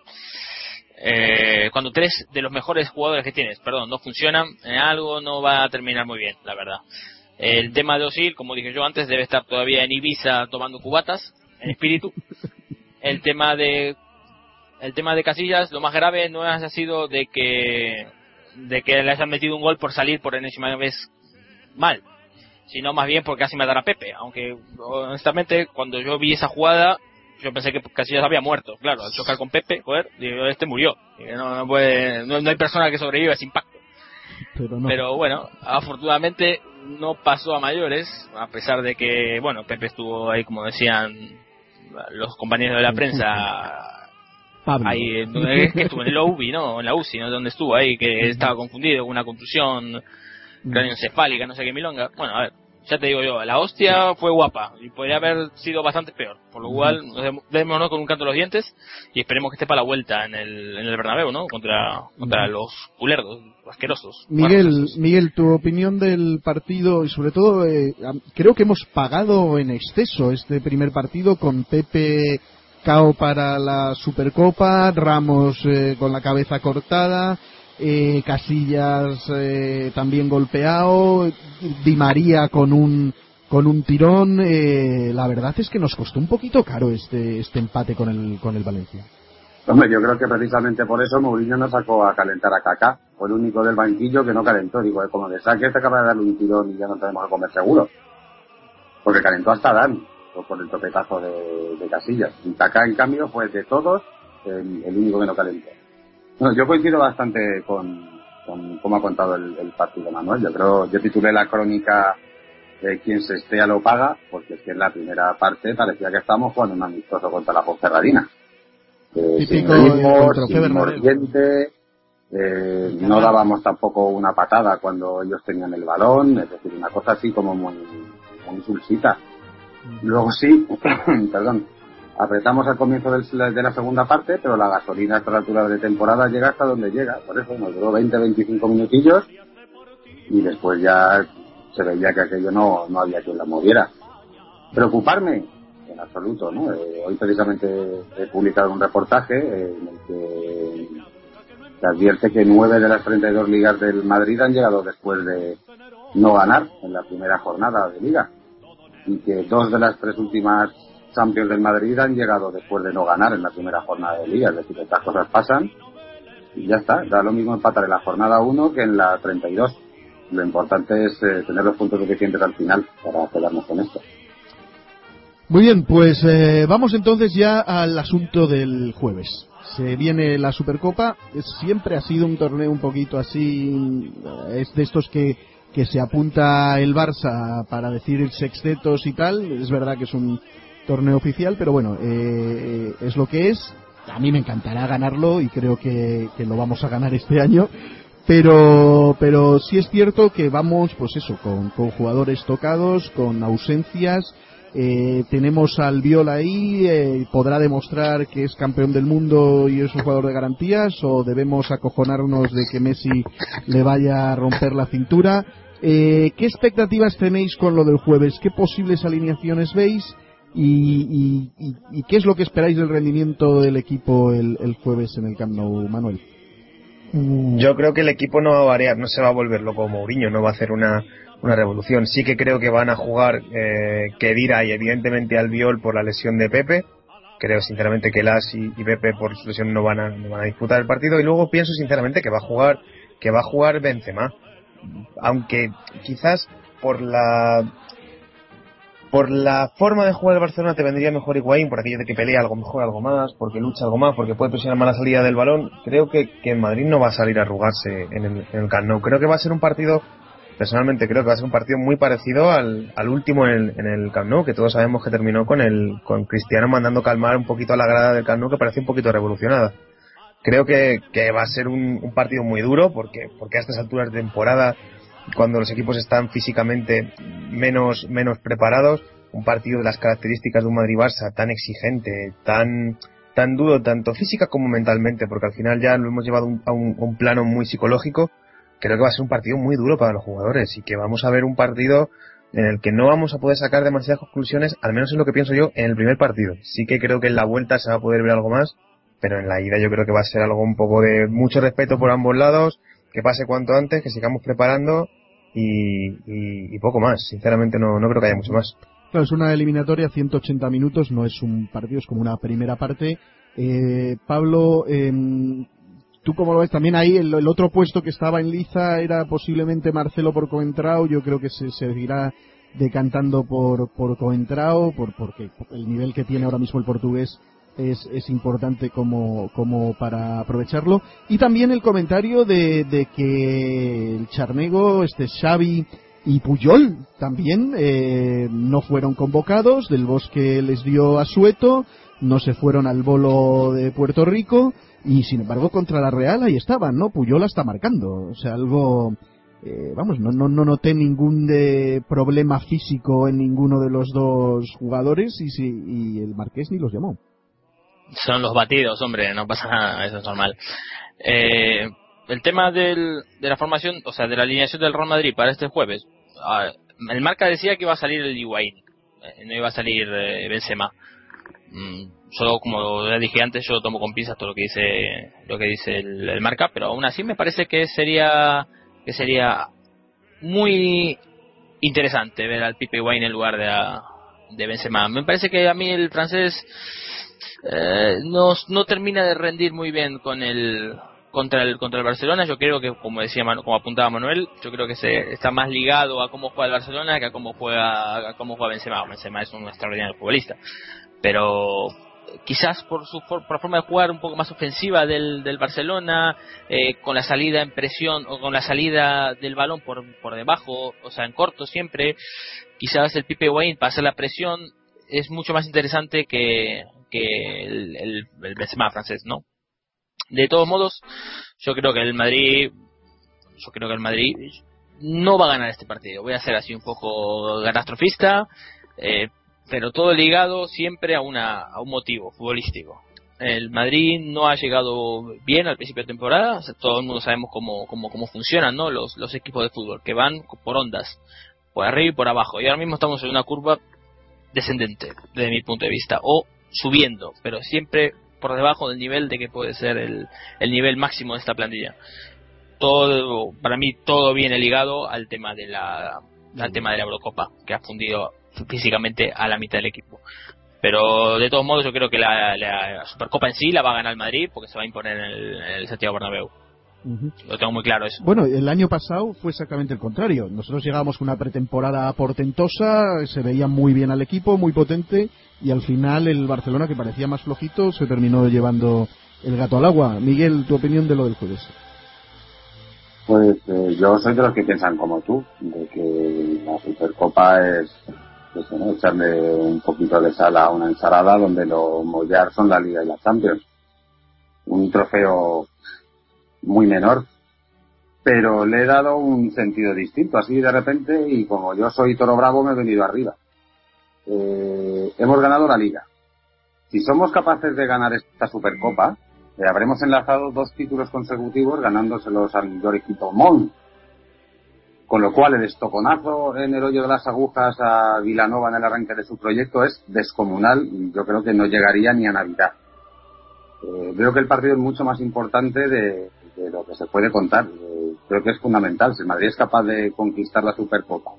eh, cuando tres de los mejores jugadores que tienes, perdón, no funcionan, en algo no va a terminar muy bien, la verdad. El tema de Osil, como dije yo antes, debe estar todavía en Ibiza tomando cubatas, en espíritu. El tema de el tema de Casillas, lo más grave no ha sido de que de que le hayan metido un gol por salir por enésima vez mal, sino más bien por casi matar a Pepe. Aunque honestamente, cuando yo vi esa jugada, yo pensé que Casillas había muerto. Claro, al chocar con Pepe, joder, este murió. No, no, hay persona que sobreviva a ese impacto. Pero, bueno, afortunadamente no pasó a mayores, a pesar de que, bueno, Pepe estuvo ahí, como decían los compañeros de la prensa, Ahí, es que estuvo en la UBI, ¿no? En la UCI, ¿no? Donde estuvo ahí, que estaba confundido con una contusión craneoencefálica, no sé qué milonga. Bueno, a ver, ya te digo yo, la hostia fue guapa y podría haber sido bastante peor. Por lo cual, démonos con un canto de los dientes y esperemos que esté para la vuelta en el, en el Bernabéu, ¿no? Contra, contra los culerdos, asquerosos. Miguel, Miguel, tu opinión del partido y sobre todo, eh, creo que hemos pagado en exceso este primer partido con Pepe Cao para la Supercopa, Ramos eh, con la cabeza cortada, eh, Casillas eh, también golpeado, Di María con un con un tirón. la verdad es que nos costó un poquito caro este este empate con el con el Valencia. Hombre, yo creo que precisamente por eso Mourinho no sacó a calentar a Kaká. Fue el único del banquillo que no calentó. Digo, como de saque te acaba de darle un tirón y ya no tenemos que comer seguro. Porque calentó hasta Dan por el topetazo de, Casillas. Y Kaká, en cambio, fue de todos el, único que no calentó. Yo coincido bastante con, con cómo ha contado el, partido Manuel. Yo creo, yo titulé la crónica de quien se esté lo paga, porque es que en la primera parte parecía que estábamos jugando un amistoso contra la Ponferradina. Eh, sin ritmo, sin mordiente, eh, no dábamos tampoco una patada cuando ellos tenían el balón, es decir, una cosa así como muy, muy sulsita. Luego sí, perdón, apretamos al comienzo de la segunda parte, pero la gasolina a esta altura de temporada llega hasta donde llega. Por eso nos duró 20-25 minutillos y después ya se veía que aquello no, no había quien la moviera. Preocuparme, en absoluto, ¿no? Eh, hoy precisamente he publicado un reportaje en el que se advierte que nueve de las 32 ligas del Madrid han llegado después de no ganar en la primera jornada de liga y que dos de las tres últimas Champions del Madrid han llegado después de no ganar en la primera jornada de liga, es decir, estas cosas pasan y ya está, da lo mismo empatar en la jornada 1 que en la 32. Lo importante es eh, tener los puntos suficientes al final para quedarnos con esto. Muy bien, pues eh, vamos entonces ya al asunto del jueves. Se viene la Supercopa, siempre ha sido un torneo un poquito así, es de estos que que se apunta el Barça para decir sextetos y tal. Es verdad que es un torneo oficial, pero bueno, eh, es lo que es. A mí me encantará ganarlo y creo que, lo vamos a ganar este año. Pero, pero sí es cierto que vamos, pues eso, con, con jugadores tocados, con ausencias. Eh, tenemos al Viola ahí, eh, podrá demostrar que es campeón del mundo y es un jugador de garantías, o debemos acojonarnos de que Messi le vaya a romper la cintura. Eh, ¿Qué expectativas tenéis con lo del jueves? ¿Qué posibles alineaciones veis? ¿Y, qué es lo que esperáis del rendimiento del equipo el, jueves en el Camp Nou, Manuel? Mm, yo creo que el equipo no va a variar, no se va a volver loco Mourinho, no va a hacer una, revolución. Sí que creo que van a jugar eh, Kedira y evidentemente Albiol por la lesión de Pepe. Creo sinceramente que Las y, y, Pepe por su lesión no van, a, no van a disputar el partido. Y luego pienso sinceramente que va a jugar que va a jugar Benzema aunque quizás por la por la forma de jugar el Barcelona te vendría mejor Higuaín, por aquello de que pelea algo mejor, algo más, porque lucha algo más, porque puede presionar más la salida del balón. Creo que, que en Madrid no va a salir a arrugarse en el, en. Creo que va a ser un partido, personalmente creo que va a ser un partido muy parecido al, al último en el, en el Camp que todos sabemos que terminó con el con Cristiano mandando calmar un poquito a la grada del Camp que parece un poquito revolucionada. Creo que, que va a ser un, un partido muy duro, porque, porque a estas alturas de temporada cuando los equipos están físicamente menos, menos preparados, un partido de las características de un Madrid-Barça tan exigente, tan, tan duro, tanto física como mentalmente, porque al final ya lo hemos llevado a, un, plano muy psicológico, creo que va a ser un partido muy duro para los jugadores y que vamos a ver un partido en el que no vamos a poder sacar demasiadas conclusiones, al menos es lo que pienso yo, en el primer partido. Sí que creo que en la vuelta se va a poder ver algo más, pero en la ida yo creo que va a ser algo un poco de mucho respeto por ambos lados, que pase cuanto antes, que sigamos preparando y, poco más. Sinceramente no, no creo que haya mucho más. Claro, es una eliminatoria 180 minutos, no es un partido, es como una primera parte. Eh, Pablo, eh, ¿tú cómo lo ves? También ahí el, otro puesto que estaba en liza era posiblemente Marcelo por Coentrao. Yo creo que se seguirá decantando por, por Coentrao, por, porque el nivel que tiene ahora mismo el portugués es, es importante como, como para aprovecharlo. Y también el comentario de, de que el Charnego, este Xavi y Puyol también eh, no fueron convocados, del Bosque les dio a Sueto, no se fueron al bolo de Puerto Rico y sin embargo contra la Real ahí estaban, ¿no? Puyol está marcando, o sea, algo... Eh, vamos, no, no, no noté ningún de problema físico en ninguno de los dos jugadores y, si, y el Marqués ni los llamó son los batidos, hombre, no pasa nada, eso es normal. Eh, el tema del, de la formación, o sea, de la alineación del Real Madrid para este jueves, el marca decía que iba a salir el Higuaín, eh, no iba a salir eh, Benzema. Mm, solo como ya dije antes, yo tomo con pinzas todo lo que dice lo que dice el, marca, pero aún así me parece que sería que sería muy interesante ver al Pipe Higuaín en lugar de, de Benzema. Me parece que a mí el francés eh, no, no termina de rendir muy bien con el contra el contra el Barcelona. Yo creo que como decía como apuntaba Manuel yo creo que se está más ligado a cómo juega el Barcelona que a cómo juega a cómo juega Benzema. Benzema es un extraordinario futbolista. Pero quizás por su por la forma de jugar un poco más ofensiva del, del Barcelona eh, con la salida en presión o con la salida del balón por, por debajo o sea en corto siempre quizás el Pipe Wayne para hacer la presión es mucho más interesante que, que el, el, el francés, ¿no? De todos modos, yo creo que el Madrid, yo creo que el Madrid no va a ganar este partido. Voy a ser así un poco catastrofista, eh, pero todo ligado siempre a, una, a un motivo futbolístico. El Madrid no ha llegado bien al principio de temporada, todo el mundo sabemos cómo, cómo, cómo funcionan ¿no? los, los equipos de fútbol, que van por ondas, por arriba y por abajo. Y ahora mismo estamos en una curva descendente, desde mi punto de vista, o subiendo, pero siempre por debajo del nivel de que puede ser el, el nivel máximo de esta plantilla. Todo, para mí, todo viene ligado al tema de la, al tema de la Eurocopa, que ha fundido físicamente a la mitad del equipo. Pero de todos modos, yo creo que la, la Supercopa en sí la va a ganar el Madrid porque se va a imponer en el, en el Santiago Bernabéu. Lo tengo muy claro eso. Bueno, el año pasado fue exactamente el contrario. Nosotros llegamos con una pretemporada portentosa, se veía muy bien al equipo, muy potente, y al final el Barcelona, que parecía más flojito, se terminó llevando el gato al agua. Miguel, tu opinión de lo del jueves. Pues eh, yo soy de los que piensan como tú, de que la Supercopa es, echarle un poquito de sal a una ensalada donde lo mollar son la Liga y la Champions. Un trofeo muy menor, pero le he dado un sentido distinto, así de repente, y como yo soy toro bravo, me he venido arriba. Eh, hemos ganado la liga. Si somos capaces de ganar esta Supercopa, eh, habremos enlazado dos títulos consecutivos ganándoselos al equipo Mon. Con lo cual el estoconazo en el hoyo de las agujas a Vilanova en el arranque de su proyecto es descomunal yo creo que no llegaría ni a Navidad. Eh, veo que el partido es mucho más importante de, de lo que se puede contar. Eh, creo que es fundamental. Si el Madrid es capaz de conquistar la Supercopa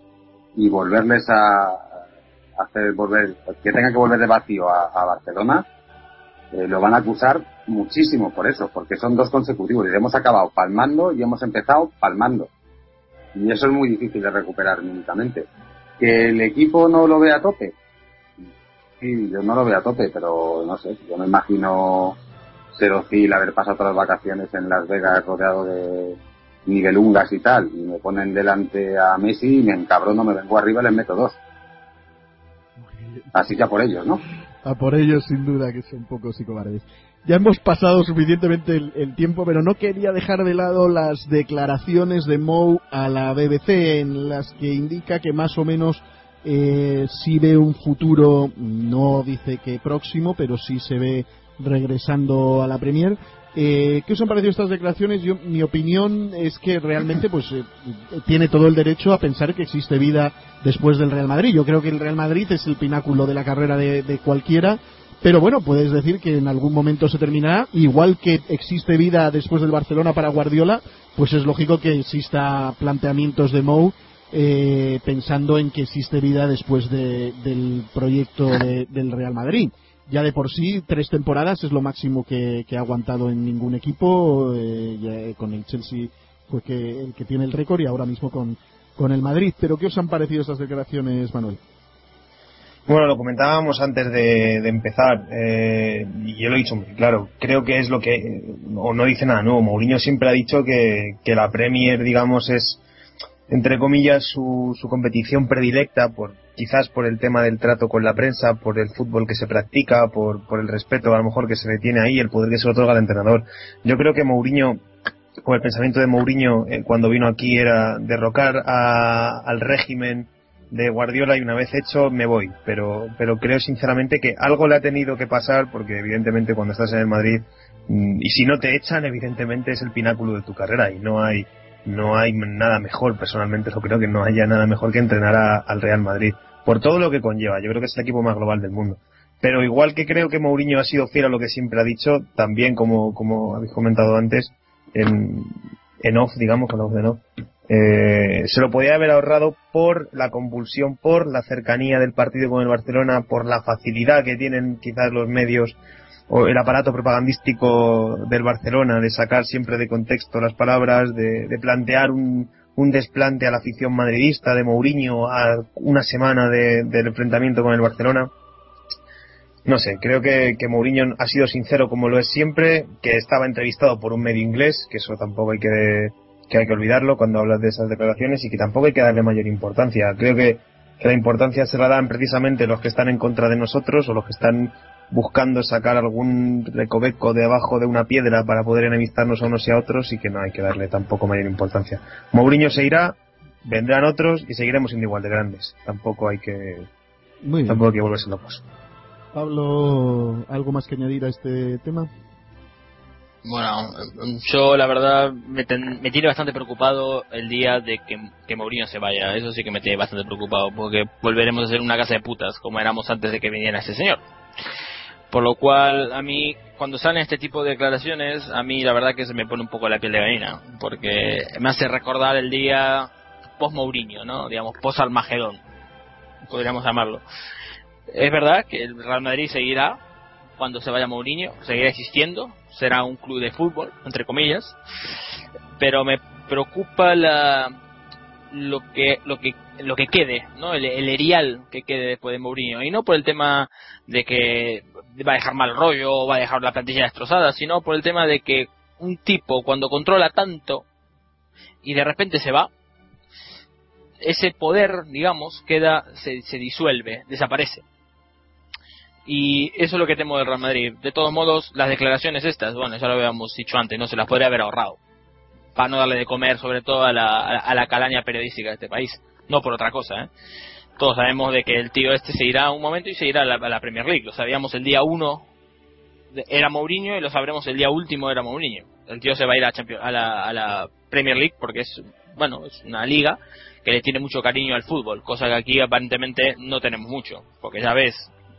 y volverles a, hacer volver, que tenga que volver de vacío a, Barcelona, eh, lo van a acusar muchísimo por eso, porque son dos consecutivos. Y hemos acabado palmando y hemos empezado palmando. Y eso es muy difícil de recuperar únicamente. Que el equipo no lo vea a tope. Sí, yo no lo veo a tope, pero no sé, yo me imagino Serocil haber pasado todas las vacaciones en Las Vegas rodeado de nivelungas y tal, y me ponen delante a Messi y me encabrono, me vengo arriba y les meto dos. Así que a por ellos, ¿no? A por ellos, sin duda, que son poco psicobardes. Ya hemos pasado suficientemente el, tiempo, pero no quería dejar de lado las declaraciones de Mou a la BBC, en las que indica que más o menos eh, sí ve un futuro, no dice que próximo, pero sí se ve regresando a la Premier. Eh, ¿Qué os han parecido estas declaraciones? Yo, mi opinión es que realmente pues eh, tiene todo el derecho a pensar que existe vida después del Real Madrid. Yo creo que el Real Madrid es el pináculo de la carrera de, cualquiera, pero bueno, puedes decir que en algún momento se terminará, igual que existe vida después del Barcelona para Guardiola, pues es lógico que exista planteamientos de Mou eh, pensando en que existe vida después del proyecto del Real Madrid. Ya de por sí, tres temporadas es lo máximo que, ha aguantado en ningún equipo, eh, con el Chelsea fue que, el que tiene el récord y ahora mismo con, con el Madrid. Pero ¿qué os han parecido estas declaraciones, Manuel? Bueno, lo comentábamos antes de, empezar, eh, y yo lo he dicho muy claro, creo que es lo que, o no dice nada nuevo, Mourinho siempre ha dicho que, que la Premier, digamos, es, entre comillas, su, su competición predilecta, por, quizás por el tema del trato con la prensa, por el fútbol que se practica, por, por el respeto a lo mejor que se le tiene ahí, el poder que se le otorga al entrenador. Yo creo que Mourinho, o el pensamiento de Mourinho eh, cuando vino aquí era derrocar a, al régimen de Guardiola y una vez hecho me voy. Pero, pero creo sinceramente que algo le ha tenido que pasar porque evidentemente cuando estás en el Madrid mm, y si no te echan evidentemente es el pináculo de tu carrera y no hay no hay nada mejor personalmente yo creo que no haya nada mejor que entrenar al Real Madrid por todo lo que conlleva. Yo creo que es el equipo más global del mundo. Pero igual que creo que Mourinho ha sido fiel a lo que siempre ha dicho también como como habéis comentado antes en, off digamos con off de no eh, se lo podía haber ahorrado por la convulsión, por la cercanía del partido con el Barcelona, por la facilidad que tienen quizás los medios o el aparato propagandístico del Barcelona de sacar siempre de contexto las palabras, de, plantear un, desplante a la afición madridista de Mourinho a una semana del enfrentamiento con el Barcelona. No sé, creo que, que Mourinho ha sido sincero como lo es siempre, que estaba entrevistado por un medio inglés, que eso tampoco hay que que hay que olvidarlo cuando hablas de esas declaraciones y que tampoco hay que darle mayor importancia. Creo que, la importancia se la dan precisamente los que están en contra de nosotros o los que están buscando sacar algún recoveco de abajo de una piedra para poder enemistarnos a unos y a otros y que no hay que darle tampoco mayor importancia. Mourinho se irá, vendrán otros y seguiremos siendo igual de grandes. Tampoco hay que, tampoco hay que volverse locos. Pablo, ¿algo más que añadir a este tema? Bueno, yo la verdad me, tiene bastante preocupado el día de que, que Mourinho se vaya. Eso sí que me tiene bastante preocupado, porque volveremos a ser una casa de putas como éramos antes de que viniera ese señor. Por lo cual, a mí, cuando salen este tipo de declaraciones, a mí la verdad que se me pone un poco la piel de gallina, porque me hace recordar el día post-Mourinho, ¿no? Digamos, post-Almagedón, podríamos llamarlo. Es verdad que el Real Madrid seguirá cuando se vaya Mourinho, seguirá existiendo, será un club de fútbol, entre comillas, pero me preocupa la lo que lo que lo que quede, ¿no? El, el erial que quede después de Mourinho y no por el tema de que va a dejar mal rollo va a dejar la plantilla destrozada, sino por el tema de que un tipo cuando controla tanto y de repente se va, ese poder, digamos, queda se, se disuelve, desaparece. Y eso es lo que temo del Real Madrid. De todos modos, las declaraciones estas, bueno, ya lo habíamos dicho antes, no se las podría haber ahorrado. Para no darle de comer, sobre todo a la, a la calaña periodística de este país. No por otra cosa, ¿eh? Todos sabemos de que el tío este se irá un momento y se irá a la, Premier League. Lo sabíamos el día uno era Mourinho y lo sabremos el día último era Mourinho. El tío se va a ir a, la, Premier League porque es, bueno, es una liga que le tiene mucho cariño al fútbol, cosa que aquí aparentemente no tenemos mucho, porque ya ves,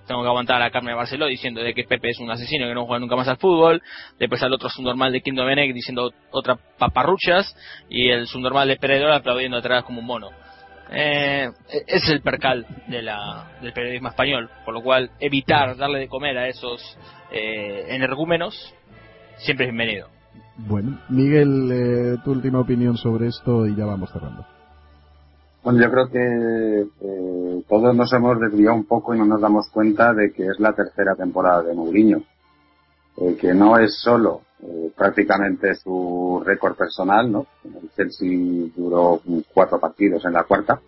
tengo que aguantar a la carne de Barceló diciendo de que Pepe es un asesino que no juega nunca más al fútbol, después al otro subnormal de Quinto Benek diciendo otra paparruchas y el subnormal de Perdedor aplaudiendo atrás como un mono. Eh, es el percal de la, del periodismo español, por lo cual evitar darle de comer a esos eh, energúmenos siempre es bienvenido. Bueno, Miguel, eh, tu última opinión sobre esto y ya vamos cerrando. Bueno, yo creo que eh, todos nos hemos desviado un poco y no nos damos cuenta de que es la tercera temporada de Mourinho. Eh, que no es solo eh, prácticamente su récord personal, ¿no? El Chelsea duró cuatro partidos en la cuarta,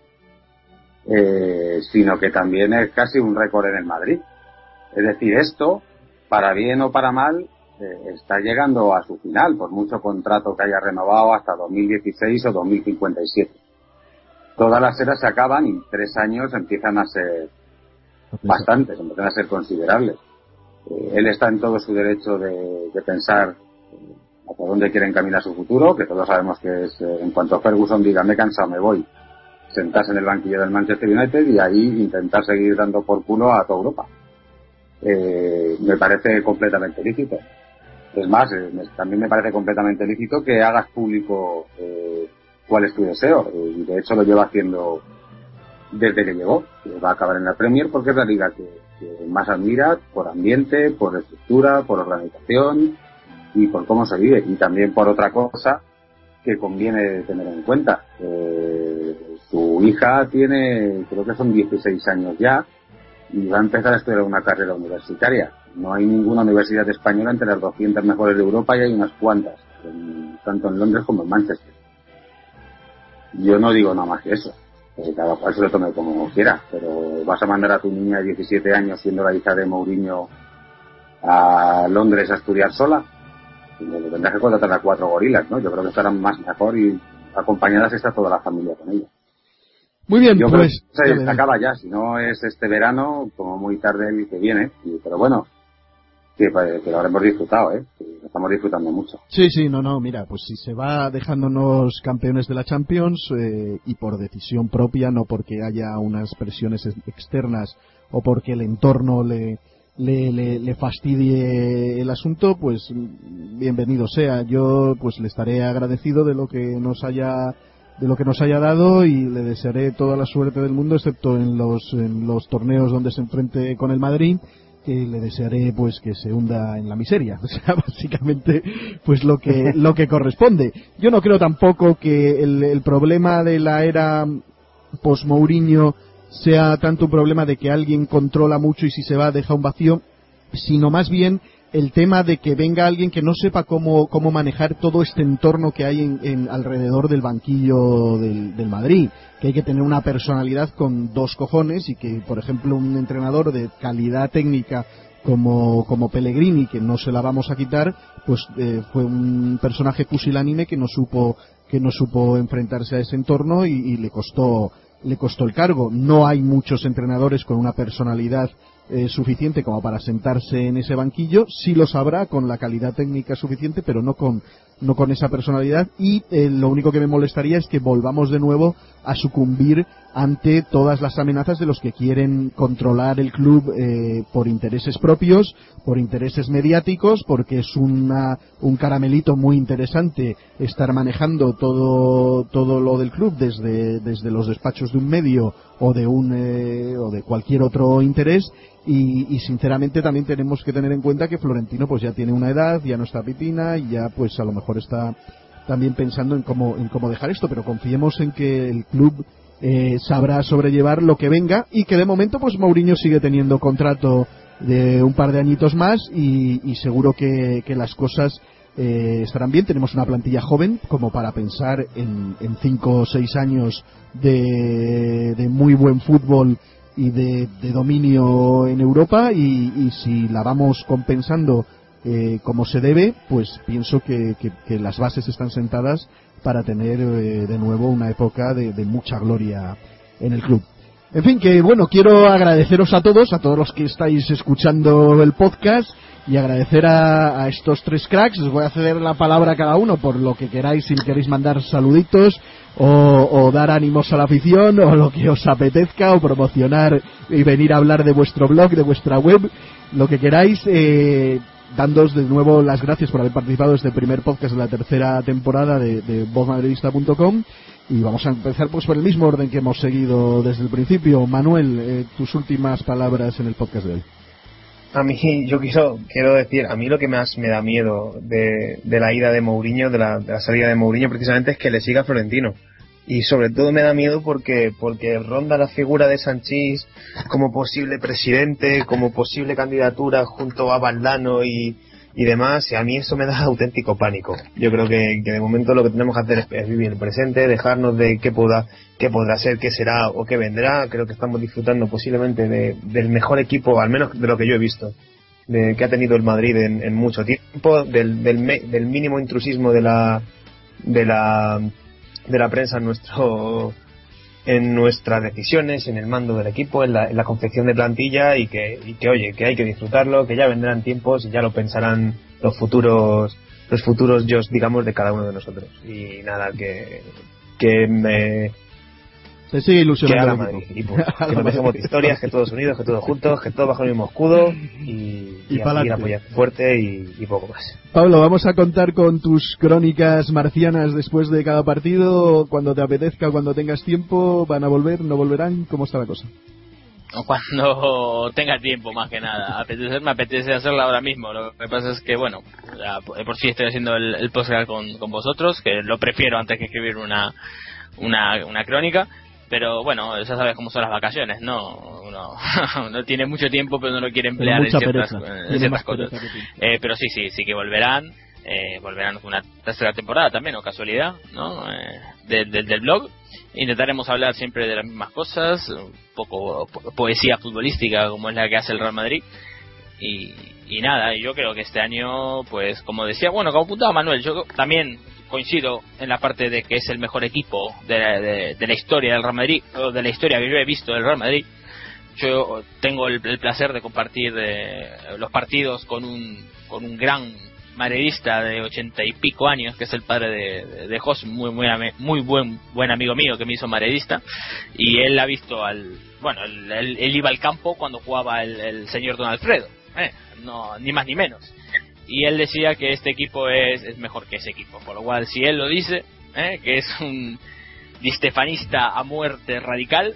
eh, sino que también es casi un récord en el Madrid. Es decir, esto, para bien o para mal, eh, está llegando a su final, por mucho contrato que haya renovado hasta 2016 o 2057 todas las eras se acaban y tres años empiezan a ser bastantes, empiezan a ser considerables. Eh, él está en todo su derecho de, pensar hacia dónde quiere encaminar su futuro, que todos sabemos que es, eh, en cuanto Ferguson diga me he cansado, me voy, sentarse en el banquillo del Manchester United y ahí intentar seguir dando por culo a toda Europa. eh, me parece completamente lícito. Es más, eh, también me parece completamente lícito que hagas público eh, cuál es tu deseo. y de hecho lo lleva haciendo desde que llegó. va a acabar en la Premier porque es la liga que, más admira por ambiente, por estructura, por organización y por cómo se vive. Y también por otra cosa que conviene tener en cuenta. su hija tiene, creo que son 16 años ya, y va a empezar a estudiar una carrera universitaria. No hay ninguna universidad española entre las 200 mejores de Europa y hay unas cuantas, tanto en Londres como en Manchester. Yo no digo nada más que eso, cada cual se lo tome como quiera, pero vas a mandar a tu niña de 17 años, siendo la hija de Mourinho, a Londres a estudiar sola, y tendrás que contratar a cuatro gorilas, ¿no? Yo creo que estarán más mejor y acompañadas está toda la familia con ella. Muy bien, Yo pues. Creo que se acaba ya, si no es este verano, como muy tarde el que viene, pero bueno, que, que, lo habremos disfrutado, ¿eh? lo estamos disfrutando mucho. Sí, sí, no, no, mira, pues si se va dejándonos campeones de la Champions eh, y por decisión propia, no porque haya unas presiones externas o porque el entorno le, le, le, le, fastidie el asunto, pues bienvenido sea. Yo pues le estaré agradecido de lo que nos haya de lo que nos haya dado y le desearé toda la suerte del mundo, excepto en los, en los torneos donde se enfrente con el Madrid que le desearé pues que se hunda en la miseria o sea básicamente pues lo que lo que corresponde yo no creo tampoco que el, el problema de la era post Mourinho sea tanto un problema de que alguien controla mucho y si se va deja un vacío sino más bien el tema de que venga alguien que no sepa cómo, cómo manejar todo este entorno que hay en, alrededor del banquillo del, Madrid, que hay que tener una personalidad con dos cojones y que, por ejemplo, un entrenador de calidad técnica como, como Pellegrini, que no se la vamos a quitar, pues eh, fue un personaje pusilánime que no supo que no supo enfrentarse a ese entorno y le costó le costó el cargo. No hay muchos entrenadores con una personalidad eh, suficiente como para sentarse en ese banquillo, sí lo sabrá con la calidad técnica suficiente, pero no con, no con esa personalidad. Y eh, lo único que me molestaría es que volvamos de nuevo a sucumbir ante todas las amenazas de los que quieren controlar el club eh, por intereses propios, por intereses mediáticos, porque es una, un caramelito muy interesante estar manejando todo, todo lo del club desde, desde los despachos de un medio o de un o de cualquier otro interés y, sinceramente también tenemos que tener en cuenta que Florentino pues ya tiene una edad, ya no está pipina y ya pues a lo mejor está también pensando en cómo, en cómo dejar esto, pero confiemos en que el club eh, sabrá sobrellevar lo que venga y que de momento pues Mourinho sigue teniendo contrato de un par de añitos más y, seguro que, las cosas eh, estarán bien. Tenemos una plantilla joven como para pensar en, en cinco o seis años de, de muy buen fútbol y de, dominio en Europa y, si la vamos compensando eh, como se debe, pues pienso que, las bases están sentadas para tener eh, de nuevo una época de, mucha gloria en el club. En fin, que bueno, quiero agradeceros a todos, a todos los que estáis escuchando el podcast y agradecer a, a, estos tres cracks. Os voy a ceder la palabra a cada uno por lo que queráis, si queréis mandar saluditos o, dar ánimos a la afición o lo que os apetezca o promocionar y venir a hablar de vuestro blog, de vuestra web, lo que queráis. Eh, dándoos de nuevo las gracias por haber participado en este primer podcast de la tercera temporada de, de y vamos a empezar pues por el mismo orden que hemos seguido desde el principio. Manuel, eh, tus últimas palabras en el podcast de hoy. A mí, yo quiero, quiero decir, a mí lo que más me da miedo de, la ida de Mourinho, de la, de la, salida de Mourinho precisamente es que le siga Florentino. Y sobre todo me da miedo porque, porque ronda la figura de Sanchís como posible presidente, como posible candidatura junto a Valdano y, y demás, y a mí eso me da auténtico pánico. Yo creo que, de momento lo que tenemos que hacer es, vivir el presente, dejarnos de qué, pueda, qué podrá ser, qué será o qué vendrá. Creo que estamos disfrutando posiblemente del mejor equipo, al menos de lo que yo he visto, de, que ha tenido el Madrid en, mucho tiempo, del, del, del mínimo intrusismo de la, de la, de la prensa en nuestro en nuestras decisiones, en el mando del equipo, en la, confección de plantilla y que, y que, oye, que hay que disfrutarlo, que ya vendrán tiempos y ya lo pensarán los futuros, los futuros yo, digamos, de cada uno de nosotros. Y nada, que, que me, Se sigue ilusionando. Que, pues, que nos historias, que todos unidos, que todos juntos, que todos bajo el mismo escudo y, y, y a seguir apoyando fuerte y, y, poco más. Pablo, vamos a contar con tus crónicas marcianas después de cada partido, cuando te apetezca, cuando tengas tiempo, van a volver, no volverán, ¿cómo está la cosa? cuando tenga tiempo más que nada. Apetecer, me apetece hacerla ahora mismo. Lo que pasa es que, bueno, ya por sí estoy haciendo el, el podcast con, con, vosotros, que lo prefiero antes que escribir una, una, una crónica. Pero bueno, ya sabes cómo son las vacaciones, ¿no? Uno no tiene mucho tiempo, pero no lo quiere emplear en ciertas, en ciertas cosas. Eh, pero sí, sí, sí que volverán. Eh, volverán una tercera temporada también, o casualidad, ¿no? Eh, de, de, del blog. Intentaremos hablar siempre de las mismas cosas, un poco poesía futbolística como es la que hace el Real Madrid. Y, y nada, yo creo que este año, pues como decía, bueno, como apuntaba Manuel, yo también coincido en la parte de que es el mejor equipo de la, de, de la historia del Real Madrid, o de la historia que yo he visto del Real Madrid. Yo tengo el, el placer de compartir eh, los partidos con un, con un gran madridista de ochenta y pico años, que es el padre de, de, de muy, muy, muy buen, buen amigo mío que me hizo madridista, y él ha visto al, bueno, él iba al campo cuando jugaba el, el señor Don Alfredo, eh, no, ni más ni menos. Y él decía que este equipo es, es mejor que ese equipo, por lo cual si él lo dice, eh, que es un distefanista a muerte radical,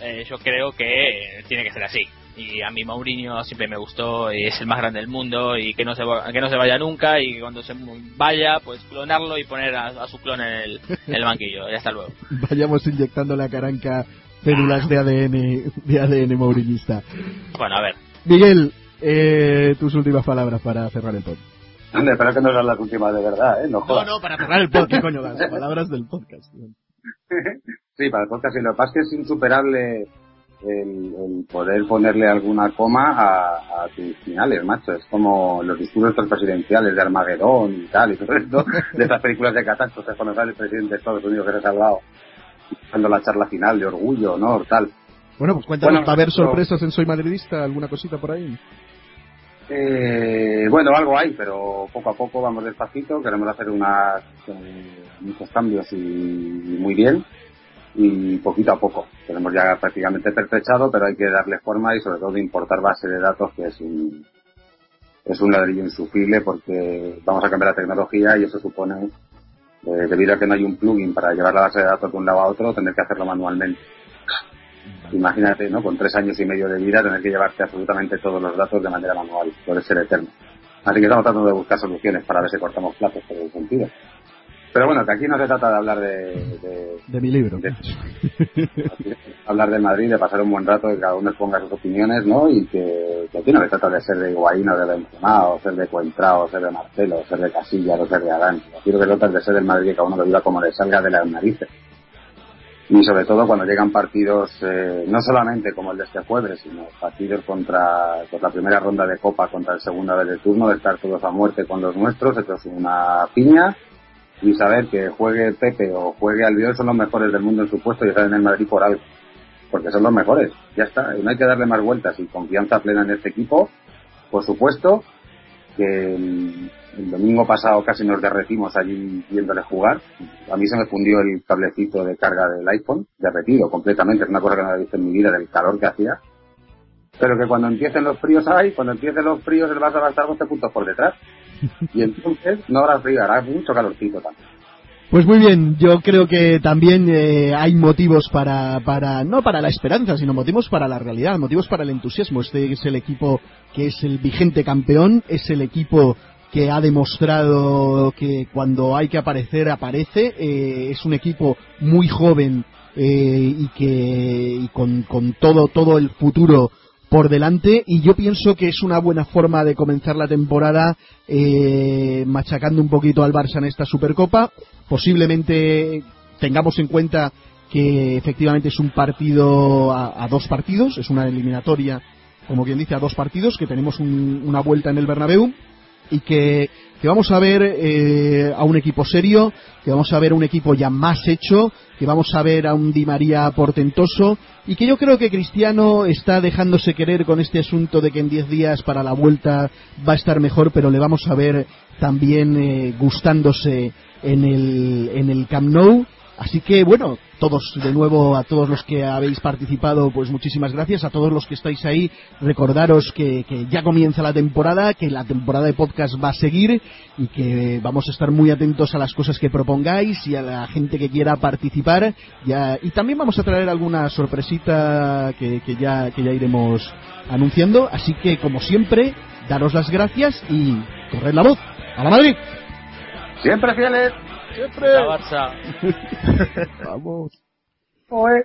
eh, yo creo que tiene que ser así. Y a mí Mourinho siempre me gustó y es el más grande del mundo y que no se que no se vaya nunca y cuando se vaya pues clonarlo y poner a, a su clon en el, en el banquillo. Ya hasta luego. Vayamos inyectando la caranca células de ADN de ADN mourinista bueno a ver. Miguel eh, tus últimas palabras para cerrar el podcast Ande, espero que no sean las últimas de verdad, ¿eh? No, no, no, para cerrar el podcast, coño, las palabras del podcast. sí, para el podcast, y lo que pasa es que es insuperable el, el, poder ponerle alguna coma a, a, tus finales, macho. Es como los discursos presidenciales de Armagedón y tal, y todo esto, de estas películas de catástrofes cuando sale el presidente de Estados Unidos que se ha salvado, dando la charla final de orgullo, honor, tal. Bueno, pues cuéntanos, bueno, ¿va a haber sorpresas en Soy Madridista? ¿Alguna cosita por ahí? Eh, bueno, algo hay, pero poco a poco vamos despacito. Queremos hacer unas, eh, muchos cambios y, muy bien y poquito a poco. Tenemos ya prácticamente perfeccionado, pero hay que darle forma y sobre todo importar base de datos, que es un, es un ladrillo insufrible porque vamos a cambiar la tecnología y eso supone, eh, debido a que no hay un plugin para llevar la base de datos de un lado a otro, tener que hacerlo manualmente. Imagínate, ¿no? Con tres años y medio de vida, tener que llevarte absolutamente todos los datos de manera manual. Puede ser eterno. Así que estamos tratando de buscar soluciones para ver si cortamos plazos por el sentido. Pero bueno, que aquí no se trata de hablar de... De, de mi libro. De, hablar de Madrid, de pasar un buen rato, que cada uno ponga sus opiniones, ¿no? Y que, que aquí no se trata de ser de Higuaín o de Benzema, o ser de Cuentrao, o ser de Marcelo, o ser de Casillas, o ser de Adán. Aquí lo que trata es de ser el Madrid que cada uno lo viva como le salga de las narices. Y sobre todo cuando llegan partidos, eh, no solamente como el de este jueves, sino partidos contra pues la primera ronda de Copa contra el segunda vez de turno, de estar todos a muerte con los nuestros, hechos una piña, y saber que juegue Pepe o juegue Albiol son los mejores del mundo en su puesto y están en el Madrid por algo. Porque son los mejores. Ya está. No hay que darle más vueltas y confianza plena en este equipo. Por supuesto que el, domingo pasado casi nos derretimos allí viéndole jugar. A mí se me fundió el cablecito de carga del iPhone, derretido completamente. Es una cosa que no había visto en mi vida del calor que hacía. Pero que cuando empiecen los fríos ahí, cuando empiecen los fríos el Barça va a estar 12 puntos por detrás y entonces no habrá frío, hará mucho calorcito también. Pues muy bien, yo creo que también eh, hay motivos para, para, no para la esperanza, sino motivos para la realidad, motivos para el entusiasmo. Este es el equipo que es el vigente campeón, es el equipo que ha demostrado que cuando hay que aparecer, aparece. Eh, es un equipo muy joven eh, y que y con, con todo, todo el futuro por delante y yo pienso que es una buena forma de comenzar la temporada eh, machacando un poquito al Barça en esta Supercopa. Posiblemente tengamos en cuenta que efectivamente es un partido a, dos partidos, es una eliminatoria, como quien dice, a dos partidos, que tenemos un, una vuelta en el Bernabéu y que, que vamos a ver eh, a un equipo serio, que vamos a ver a un equipo ya más hecho, que vamos a ver a un Di María portentoso y que yo creo que Cristiano está dejándose querer con este asunto de que en 10 días para la vuelta va a estar mejor, pero le vamos a ver también eh, gustándose en el, en el Camp Nou Así que bueno, todos de nuevo, a todos los que habéis participado, pues muchísimas gracias. A todos los que estáis ahí, recordaros que, ya comienza la temporada, que la temporada de podcast va a seguir y que vamos a estar muy atentos a las cosas que propongáis y a la gente que quiera participar. Y también vamos a traer alguna sorpresita que, ya, que ya iremos anunciando. Así que, como siempre, daros las gracias y corred la voz. ¡A la Madrid! Siempre fieles. Siempre. La Barça. Vamos. Oye.